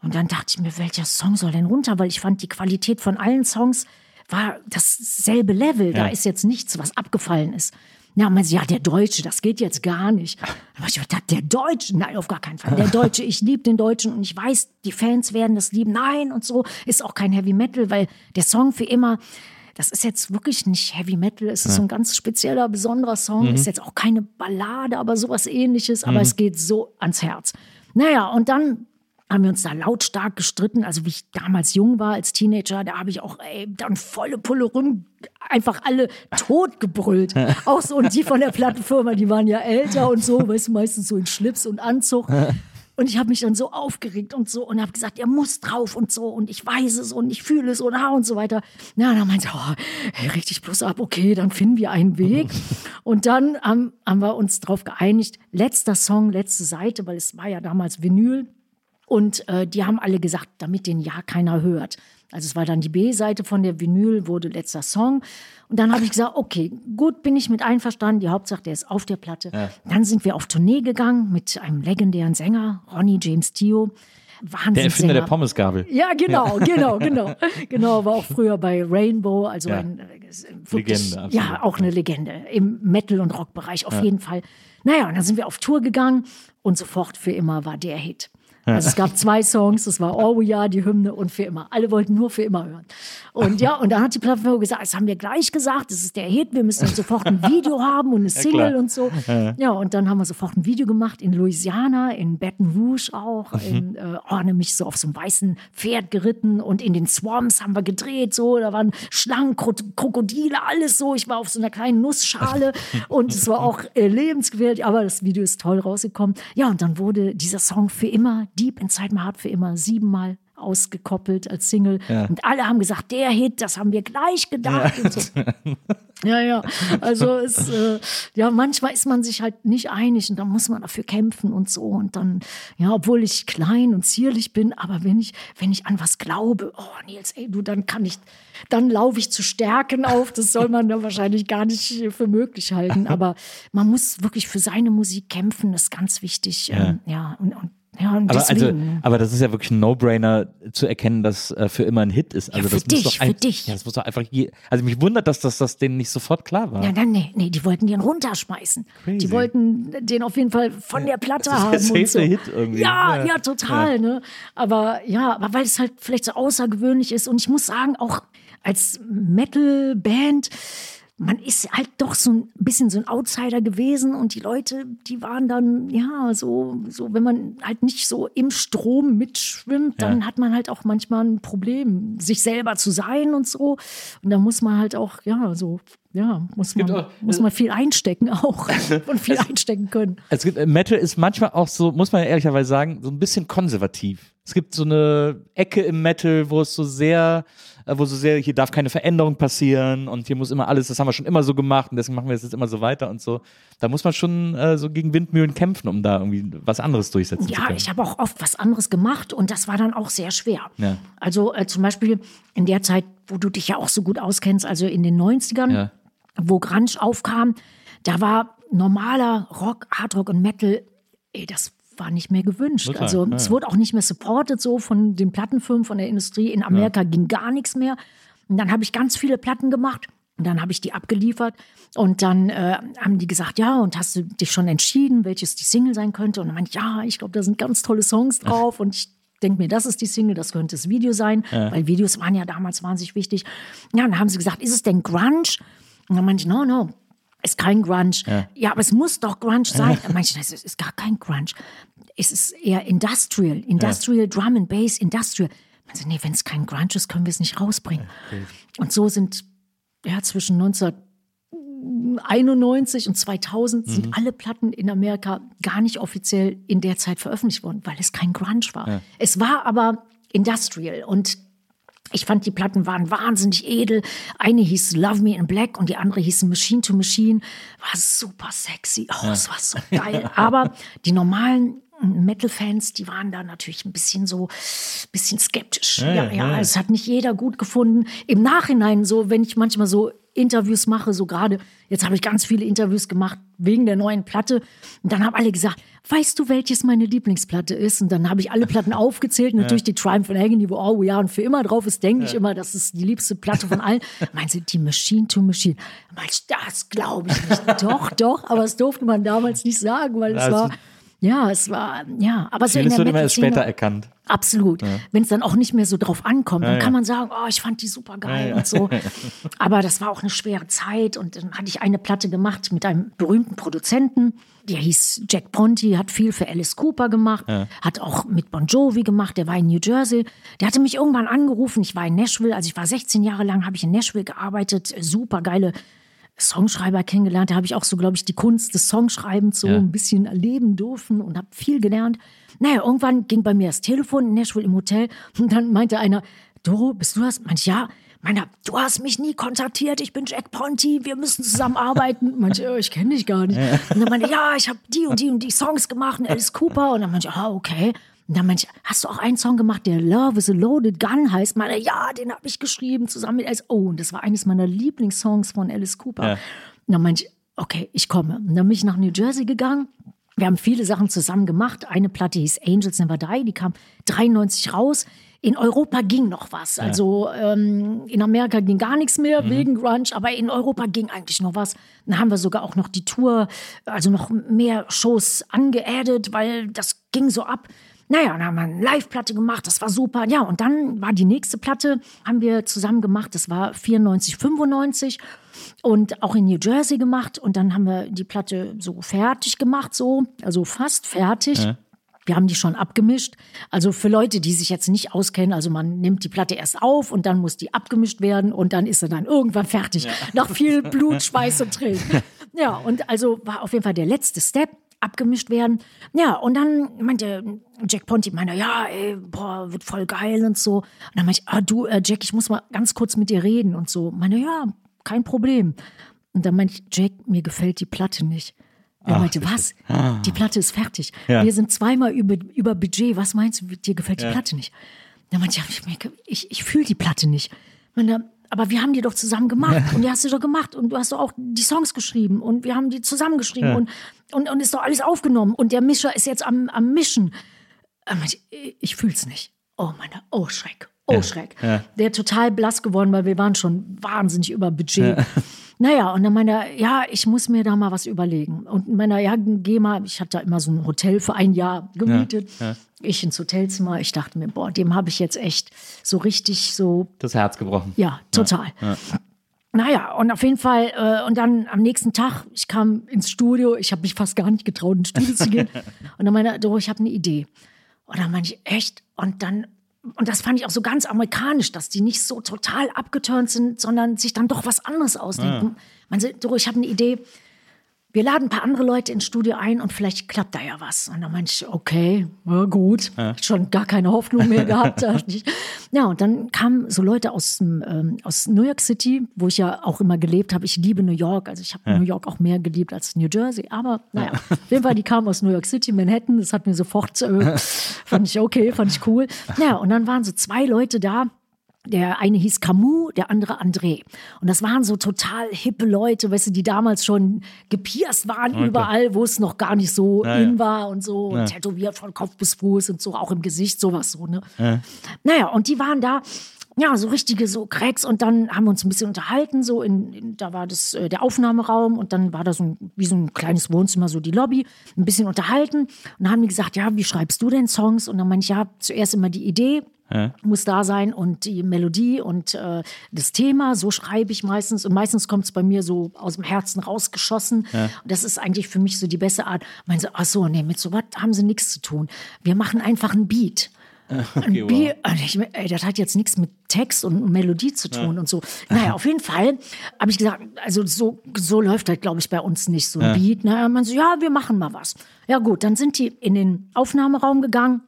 Und dann dachte ich mir, welcher Song soll denn runter? Weil ich fand, die Qualität von allen Songs war dasselbe Level. Ja. Da ist jetzt nichts, was abgefallen ist. Ja, man ja, der Deutsche, das geht jetzt gar nicht. Aber ich dachte, der Deutsche, nein, auf gar keinen Fall. Der Deutsche, ich liebe den Deutschen und ich weiß, die Fans werden das lieben. Nein, und so ist auch kein Heavy Metal, weil der Song für immer, das ist jetzt wirklich nicht Heavy Metal. Es ist ja. so ein ganz spezieller, besonderer Song. Mhm. Ist jetzt auch keine Ballade, aber sowas ähnliches. Aber mhm. es geht so ans Herz. Naja, und dann haben wir uns da lautstark gestritten. Also wie ich damals jung war als Teenager, da habe ich auch ey, dann volle Pulle rum einfach alle tot gebrüllt. auch so und die von der Plattenfirma, die waren ja älter und so, weißt du, meistens so in Schlips und Anzug. Und ich habe mich dann so aufgeregt und so und habe gesagt, er muss drauf und so und ich weiß es und ich fühle es und ha und so weiter. Na, dann meinte er, oh, hey, richtig plus ab, okay, dann finden wir einen Weg. Und dann haben, haben wir uns darauf geeinigt, letzter Song, letzte Seite, weil es war ja damals Vinyl. Und äh, die haben alle gesagt, damit den ja keiner hört. Also es war dann die B-Seite von der Vinyl, wurde letzter Song. Und dann habe ich gesagt, okay, gut, bin ich mit einverstanden. Die Hauptsache, der ist auf der Platte. Ja. Dann sind wir auf Tournee gegangen mit einem legendären Sänger, Ronnie James Dio. Wahnsinn. Der Erfinder der Pommesgabel. Ja, genau, genau, genau. Genau, war auch früher bei Rainbow, also Ja. ein äh, wirklich, Legende, absolut. Ja, auch eine Legende im Metal- und Rockbereich auf jeden Fall. Naja, und dann sind wir auf Tour gegangen und sofort für immer war der Hit. Also es gab zwei Songs, das war All We Are, die Hymne und für immer. Alle wollten nur für immer hören. Und ja, und dann hat die Plattenfirma gesagt, das haben wir gleich gesagt, das ist der Hit, wir müssen sofort ein Video haben und eine Single klar. und so. Ja, und dann haben wir sofort ein Video gemacht in Louisiana, in Baton Rouge auch, Mhm. in, äh, oh, nämlich so auf so einem weißen Pferd geritten und in den Swamps haben wir gedreht, so, da waren Schlangen, Kro Krokodile, alles so. Ich war auf so einer kleinen Nussschale und es war auch äh, lebensgefährlich, aber das Video ist toll rausgekommen. Ja, und dann wurde dieser Song für immer, Deep Inside My Heart für immer, siebenmal ausgekoppelt als Single. Und alle haben gesagt, der Hit, das haben wir gleich gedacht. Und so. Ja, ja. Also es, äh, ja, manchmal ist man sich halt nicht einig und dann muss man dafür kämpfen und so. Und dann, ja, obwohl ich klein und zierlich bin, aber wenn ich, wenn ich an was glaube, oh Nils, ey, du, dann kann ich, dann laufe ich zu Stärken auf. Das soll man dann wahrscheinlich gar nicht für möglich halten. Aber man muss wirklich für seine Musik kämpfen, das ist ganz wichtig. Ähm, ja, und, und ja, und Aber, deswegen. also, aber das ist ja wirklich ein No-Brainer zu erkennen, dass äh, für immer ein Hit ist. Also für das dich, muss doch für ein, dich. Ja, das muss doch einfach je, also mich wundert, dass das, das denen nicht sofort klar war. Ja, dann, nee, nee, die wollten den runterschmeißen. Crazy. Die wollten den auf jeden Fall von der Platte Das ist der haben. und so. Hit irgendwie. Ja, Ja. ja, total. Ne? Aber ja, aber weil es halt vielleicht so außergewöhnlich ist. Und ich muss sagen, auch als Metal-Band, man ist halt doch so ein bisschen so ein Outsider gewesen und die Leute, die waren dann, ja, so, so, wenn man halt nicht so im Strom mitschwimmt, dann hat man halt auch manchmal ein Problem, sich selber zu sein und so. Und da muss man halt auch, ja, so, ja, muss man, auch- muss man viel einstecken auch und viel einstecken können. Es gibt, äh, Metal ist manchmal auch so, muss man ja ehrlicherweise sagen, so ein bisschen konservativ. Es gibt so eine Ecke im Metal, wo es so sehr, äh, wo so sehr, hier darf keine Veränderung passieren und hier muss immer alles, das haben wir schon immer so gemacht und deswegen machen wir es jetzt immer so weiter und so. Da muss man schon äh, so gegen Windmühlen kämpfen, um da irgendwie was anderes durchsetzen zu Ja, können. ich habe auch oft was anderes gemacht und das war dann auch sehr schwer. Ja. Also äh, zum Beispiel in der Zeit, wo du dich ja auch so gut auskennst, also in den 90ern, Ja. wo Grunge aufkam, da war normaler Rock, Hardrock und Metal, ey, das war nicht mehr gewünscht. Total, also ja. es wurde auch nicht mehr supported so von den Plattenfirmen, von der Industrie. In Amerika ging gar nichts mehr. Und dann habe ich ganz viele Platten gemacht. Und dann habe ich die abgeliefert und dann äh, haben die gesagt, ja, und hast du dich schon entschieden, welches die Single sein könnte? Und dann meinte ich, ja, ich glaube, da sind ganz tolle Songs drauf und ich denke mir, das ist die Single, das könnte das Video sein, weil Videos waren ja damals wahnsinnig wichtig. Ja, und dann haben sie gesagt, ist es denn Grunge? Und dann meinte ich, no, no, ist kein Grunge. Ja, aber es muss doch Grunge sein. Ich, das ist, gar kein Grunge. Es ist eher Industrial, Industrial, Drum and Bass, Industrial. Also, nee, wenn es kein Grunge ist, können wir es nicht rausbringen. Und so sind ja zwischen 1991 und 2000 sind alle Platten in Amerika gar nicht offiziell in der Zeit veröffentlicht worden, weil es kein Grunge war. Es war aber Industrial und ich fand, die Platten waren wahnsinnig edel. Eine hieß Love Me in Black und die andere hieß Machine to Machine. War super sexy. Oh, es war so geil. Aber die normalen Metal-Fans, die waren da natürlich ein bisschen so, bisschen skeptisch. Ja, ja, es hat nicht jeder gut gefunden. Im Nachhinein so, wenn ich manchmal so Interviews mache, so gerade, jetzt habe ich ganz viele Interviews gemacht wegen der neuen Platte. Und dann haben alle gesagt, weißt du, welches meine Lieblingsplatte ist? Und dann habe ich alle Platten aufgezählt. Natürlich die Triumph and Agony, wo We Are und für immer drauf ist, denke ich immer, das ist die liebste Platte von allen. Meinen Sie, die Machine to Machine? Ich, das glaube ich nicht. doch, doch, aber das durfte man damals nicht sagen, weil es war, ja, es war, ja, aber so in der wird immer erst später erkannt. Absolut. Wenn es dann auch nicht mehr so drauf ankommt, dann kann man sagen, oh, ich fand die super geil und so. Aber das war auch eine schwere Zeit und dann hatte ich eine Platte gemacht mit einem berühmten Produzenten. Der hieß Jack Ponti, hat viel für Alice Cooper gemacht, hat auch mit Bon Jovi gemacht, der war in New Jersey. Der hatte mich irgendwann angerufen, ich war in Nashville, also ich war 16 Jahre lang, habe ich in Nashville gearbeitet, super geile Songschreiber kennengelernt. Da habe ich auch so, glaube ich, die Kunst des Songschreibens so Ja. ein bisschen erleben dürfen und habe viel gelernt. Naja, irgendwann ging bei mir das Telefon in Nashville im Hotel und dann meinte einer, Doro, bist du das? Ich, ja. Meiner, du hast mich nie kontaktiert, ich bin Jack Ponti, wir müssen zusammenarbeiten. Manche, oh, ich kenne dich gar nicht. Und dann meinte, ja, ich habe die und die und die Songs gemacht, Alice Cooper. Und dann meinte ich, ah, okay. Und dann meinte ich, hast du auch einen Song gemacht, der Love is a Loaded Gun heißt? Meinte, ja, den habe ich geschrieben zusammen mit Alice. Oh, und das war eines meiner Lieblingssongs von Alice Cooper. Ja. Und dann meinte ich, okay, ich komme. Und dann bin ich nach New Jersey gegangen Wir haben viele Sachen zusammen gemacht. Eine Platte hieß Angels Never Die, die kam 93 raus. In Europa ging noch was. Also ähm, in Amerika ging gar nichts mehr wegen Grunge, aber in Europa ging eigentlich noch was. Dann haben wir sogar auch noch die Tour, also noch mehr Shows angeaddet, weil das ging so ab. Naja, dann haben wir eine Live-Platte gemacht, das war super. Ja, und dann war die nächste Platte, haben wir zusammen gemacht, das war 94, 95 und auch in New Jersey gemacht. Und dann haben wir die Platte so fertig gemacht, so, also fast fertig. Wir haben die schon abgemischt. Also für Leute, die sich jetzt nicht auskennen, also man nimmt die Platte erst auf und dann muss die abgemischt werden und dann ist sie dann irgendwann fertig. Nach viel Blut, Schweiß und Tränen. Ja, und also war auf jeden Fall der letzte Step abgemischt werden. Ja, und dann meinte Jack Ponti, meinte, ja, ey, boah, wird voll geil und so. Und dann meinte ich, ah, du, äh, Jack, ich muss mal ganz kurz mit dir reden und so. Meine, ja, kein Problem. Und dann meinte ich, Jack, mir gefällt die Platte nicht. Er meinte, was? Die Platte ist fertig. Ja. Wir sind zweimal über, über Budget. Was meinst du, dir gefällt die Platte nicht? Dann meinte ich, ja, ich, ich, ich fühle die Platte nicht. Ich meine, aber wir haben die doch zusammen gemacht und die hast du doch gemacht und du hast doch auch die Songs geschrieben und wir haben die zusammengeschrieben und, und, und ist doch alles aufgenommen und der Mischer ist jetzt am, am Mischen. Ich, ich fühl's nicht. Oh meine, oh Schreck, oh Schreck. Der total blass geworden, weil wir waren schon wahnsinnig über Budget. Naja, und dann meinte er, ja, ich muss mir da mal was überlegen. Und meiner, ja, geh mal, ich hatte da immer so ein Hotel für ein Jahr gemietet. Ich ins Hotelzimmer. Ich dachte mir, boah, dem habe ich jetzt echt so richtig so, Das Herz gebrochen. ja, total. Naja, und auf jeden Fall, äh, und dann am nächsten Tag, ich kam ins Studio, ich habe mich fast gar nicht getraut, ins Studio zu gehen. Und dann meinte er, ich habe eine Idee. Und dann meinte ich, echt? Und dann, und das fand ich auch so ganz amerikanisch, dass die nicht so total abgeturnt sind, sondern sich dann doch was anderes ausdenken. Man sagt, ich habe eine Idee. Wir laden ein paar andere Leute ins Studio ein und vielleicht klappt da ja was. Und dann meinte ich, okay, ja, gut. Schon gar keine Hoffnung mehr gehabt. Ja, und dann kamen so Leute aus, ähm, aus New York City, wo ich ja auch immer gelebt habe. Ich liebe New York. Also ich habe New York auch mehr geliebt als New Jersey. Aber naja, auf jeden Fall, die kamen aus New York City, Manhattan. Das hat mir sofort, äh, fand ich okay, fand ich cool. Naja, und dann waren so zwei Leute da. Der eine hieß Camus, der andere André. Und das waren so total hippe Leute, weißt du, die damals schon gepierst waren überall, wo es noch gar nicht so Ja, in ja. war und so, und tätowiert von Kopf bis Fuß und so, auch im Gesicht, sowas so, ne? Naja, und die waren da, ja, so richtige so Cracks und dann haben wir uns ein bisschen unterhalten, so in, in da war das äh, der Aufnahmeraum und dann war da so ein, wie so ein kleines Wohnzimmer, so die Lobby, ein bisschen unterhalten und dann haben die gesagt, ja, wie schreibst du denn Songs? Und dann meinte ich, ja, zuerst immer die Idee, muss da sein und die Melodie und äh, das Thema, so schreibe ich meistens und meistens kommt es bei mir so aus dem Herzen rausgeschossen und das ist eigentlich für mich so die beste Art. Meinen sie, ach so, nee, mit so was haben sie nichts zu tun. Wir machen einfach einen Beat. ein Beat, und ich, ey, das hat jetzt nichts mit Text und Melodie zu tun und so. Naja, auf jeden Fall habe ich gesagt, also so, so läuft das, glaube ich, bei uns nicht, so ein Beat. Na, man so, ja, wir machen mal was. Ja gut, dann sind die in den Aufnahmeraum gegangen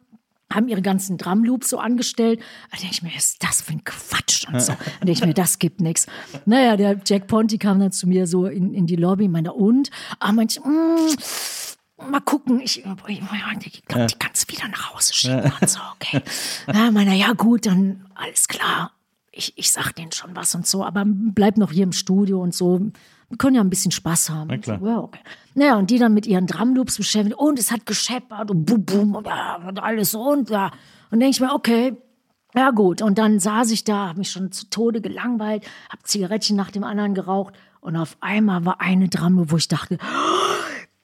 haben ihre ganzen Drumloops so angestellt. Da denke ich mir, was ist das für ein Quatsch und so. Da denke ich mir, das gibt nichts. Naja, der Jack Ponti kam dann zu mir so in, in die Lobby, meinte, und? Ah, manche, mm, mal gucken. Ich, ich glaube, die kannst du wieder nach Hause schicken. Und so, okay. Ja, meiner, ja gut, dann alles klar. Ich, ich sag denen schon was und so, aber bleib noch hier im Studio und so. Wir können ja ein bisschen Spaß haben. Na klar. Ja, okay. Naja, und die dann mit ihren Drumloops beschäftigt und es hat gescheppert und bum, bum und, und alles so und ja. Und denke ich mir, okay, ja gut. Und dann saß ich da, habe mich schon zu Tode gelangweilt, habe Zigarettchen nach dem anderen geraucht und auf einmal war eine Drumloop, wo ich dachte,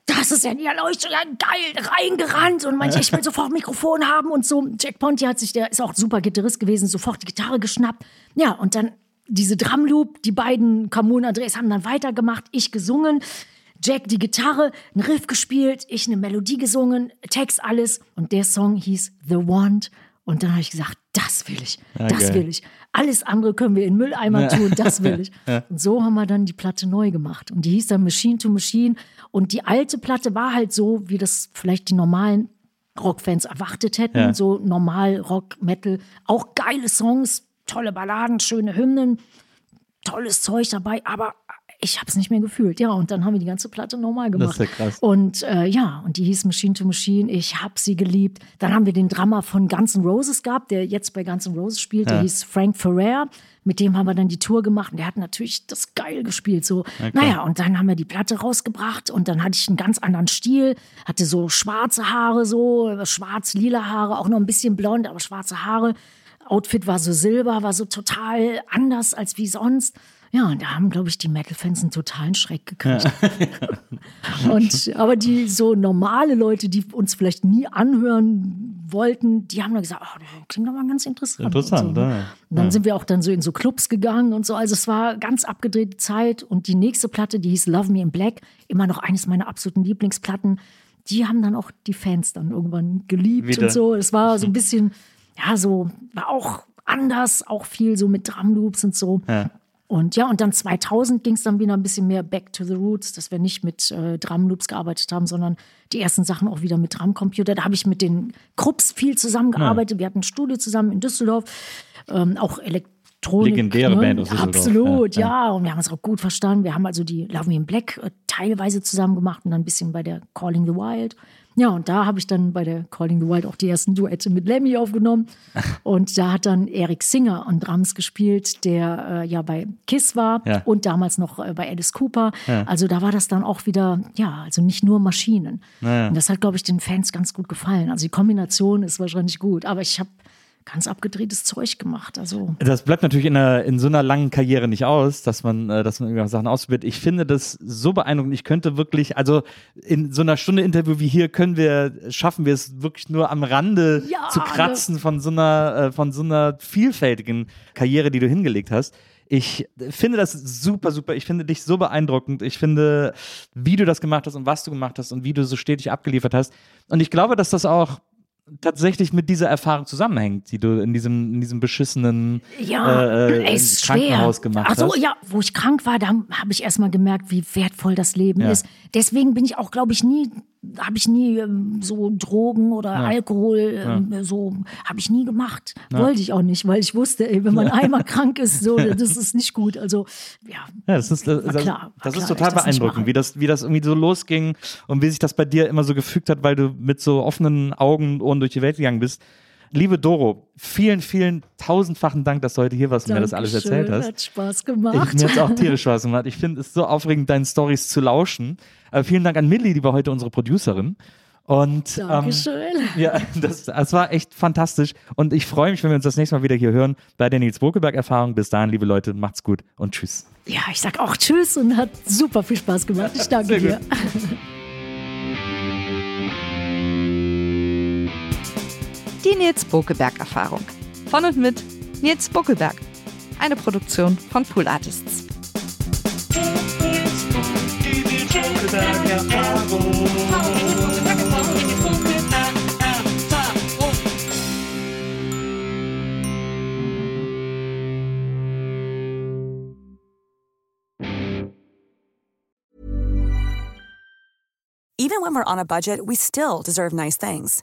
das ist ja die Erleuchtung, ja geil, reingerannt und meinte, ich will sofort Mikrofon haben und so. Jack Ponti hat sich, der ist auch super Gitarrist gewesen, sofort die Gitarre geschnappt. Ja, und dann diese Drumloop, die beiden Camus und Andres haben dann weitergemacht, ich gesungen, Jack die Gitarre, einen Riff gespielt, ich eine Melodie gesungen, Text alles und der Song hieß The Want und dann habe ich gesagt, das will ich, das geil. will ich. Alles andere können wir in Mülleimer tun, das will ich. Und so haben wir dann die Platte neu gemacht. Und die hieß dann Machine to Machine. Und die alte Platte war halt so, wie das vielleicht die normalen Rockfans erwartet hätten. Ja. So normal Rock, Metal. Auch geile Songs, tolle Balladen, schöne Hymnen, tolles Zeug dabei. Aber ich habe es nicht mehr gefühlt. Ja, und dann haben wir die ganze Platte normal gemacht. Das ist ja krass. Und äh, ja, und die hieß Machine to Machine. Ich habe sie geliebt. Dann haben wir den Drummer von Guns N' Roses gehabt, der jetzt bei Guns N' Roses spielt. Der hieß Frank Ferrer. Mit dem haben wir dann die Tour gemacht und der hat natürlich das geil gespielt. So, naja, und dann haben wir die Platte rausgebracht und dann hatte ich einen ganz anderen Stil, hatte so schwarze Haare, so schwarz-lila Haare, auch noch ein bisschen blond, aber schwarze Haare. Outfit war so silber, war so total anders als wie sonst. Ja, und da haben, glaube ich, die Metal-Fans einen totalen Schreck gekriegt. und, aber die so normale Leute, die uns vielleicht nie anhören wollten, die haben dann gesagt, oh, das klingt doch mal ganz interessant. Interessant, und so, ne? ja. Und dann sind wir auch dann so in so Clubs gegangen und so. Also es war ganz abgedrehte Zeit. Und die nächste Platte, die hieß Love Me in Black, immer noch eines meiner absoluten Lieblingsplatten. Die haben dann auch die Fans dann irgendwann geliebt Wieder. und so. Es war so ein bisschen, ja, so, war auch anders, auch viel so mit Drumloops und so. Ja. Und ja, und dann 2000 ging es dann wieder ein bisschen mehr back to the roots, dass wir nicht mit äh, Drumloops gearbeitet haben, sondern die ersten Sachen auch wieder mit Drumcomputer. Da habe ich mit den Krupps viel zusammengearbeitet. Wir hatten ein Studio zusammen in Düsseldorf, ähm, auch Elektronik. Legendäre Band aus Düsseldorf. Absolut, Ja, ja, ja. Und wir haben uns auch gut verstanden. Wir haben also die Love Me in Black äh, teilweise zusammen gemacht und dann ein bisschen bei der Calling the Wild. Ja, und da habe ich dann bei der Calling the Wild auch die ersten Duette mit Lemmy aufgenommen. Und da hat dann Eric Singer an Drums gespielt, der äh, ja bei Kiss war Ja. und damals noch äh, bei Alice Cooper. Also da war das dann auch wieder, ja, also nicht nur Maschinen. Und das hat, glaube ich, den Fans ganz gut gefallen. Also die Kombination ist wahrscheinlich gut. Aber ich habe ganz abgedrehtes Zeug gemacht. Also Das bleibt natürlich in, einer, in so einer langen Karriere nicht aus, dass man, äh, dass man irgendwelche Sachen ausprobiert. Ich finde das so beeindruckend. Ich könnte wirklich, also in so einer Stunde Interview wie hier können wir, schaffen wir es wirklich nur am Rande Ja, zu kratzen von so einer, äh, von so einer vielfältigen Karriere, die du hingelegt hast. Ich finde das super, super. Ich finde dich so beeindruckend. Ich finde, wie du das gemacht hast und was du gemacht hast und wie du so stetig abgeliefert hast. Und ich glaube, dass das auch tatsächlich mit dieser Erfahrung zusammenhängt, die du in diesem, in diesem beschissenen Ja, äh, äh, ist Krankenhaus schwer. gemacht Ach so, hast. ja, wo ich krank war, da habe ich erstmal gemerkt, wie wertvoll das Leben Ja. ist. Deswegen bin ich auch, glaube ich, nie, habe ich nie ähm, so Drogen oder Alkohol, ähm, so habe ich nie gemacht. Wollte ich auch nicht, weil ich wusste, ey, wenn man einmal krank ist, so, das ist nicht gut. Also, ja. Ja, das ist, das, War das, klar, das ist klar, total beeindruckend, wie das, wie das irgendwie so losging und wie sich das bei dir immer so gefügt hat, weil du mit so offenen Augen und Ohren durch die Welt gegangen bist. Liebe Doro, vielen, vielen tausendfachen Dank, dass du heute hier warst und mir das alles erzählt hast. Hat Spaß Ich, gemacht. mir hat es auch tierisch Spaß gemacht. Ich finde es so aufregend, deinen Stories zu lauschen. Äh, vielen Dank an Millie, die war heute unsere Producerin. Und ähm, Dankeschön. ja, das, das war echt fantastisch. Und ich freue mich, wenn wir uns das nächste Mal wieder hier hören bei der Nils Bokelberg-Erfahrung. Bis dahin, liebe Leute, macht's gut und tschüss. Ja, ich sag auch Tschüss und hat super viel Spaß gemacht. Ich danke dir. Die Nils Bokelberg Erfahrung. Von und mit Nils Bokelberg. Eine Produktion von Pool Artists. Even when we're on a budget, we still deserve nice things.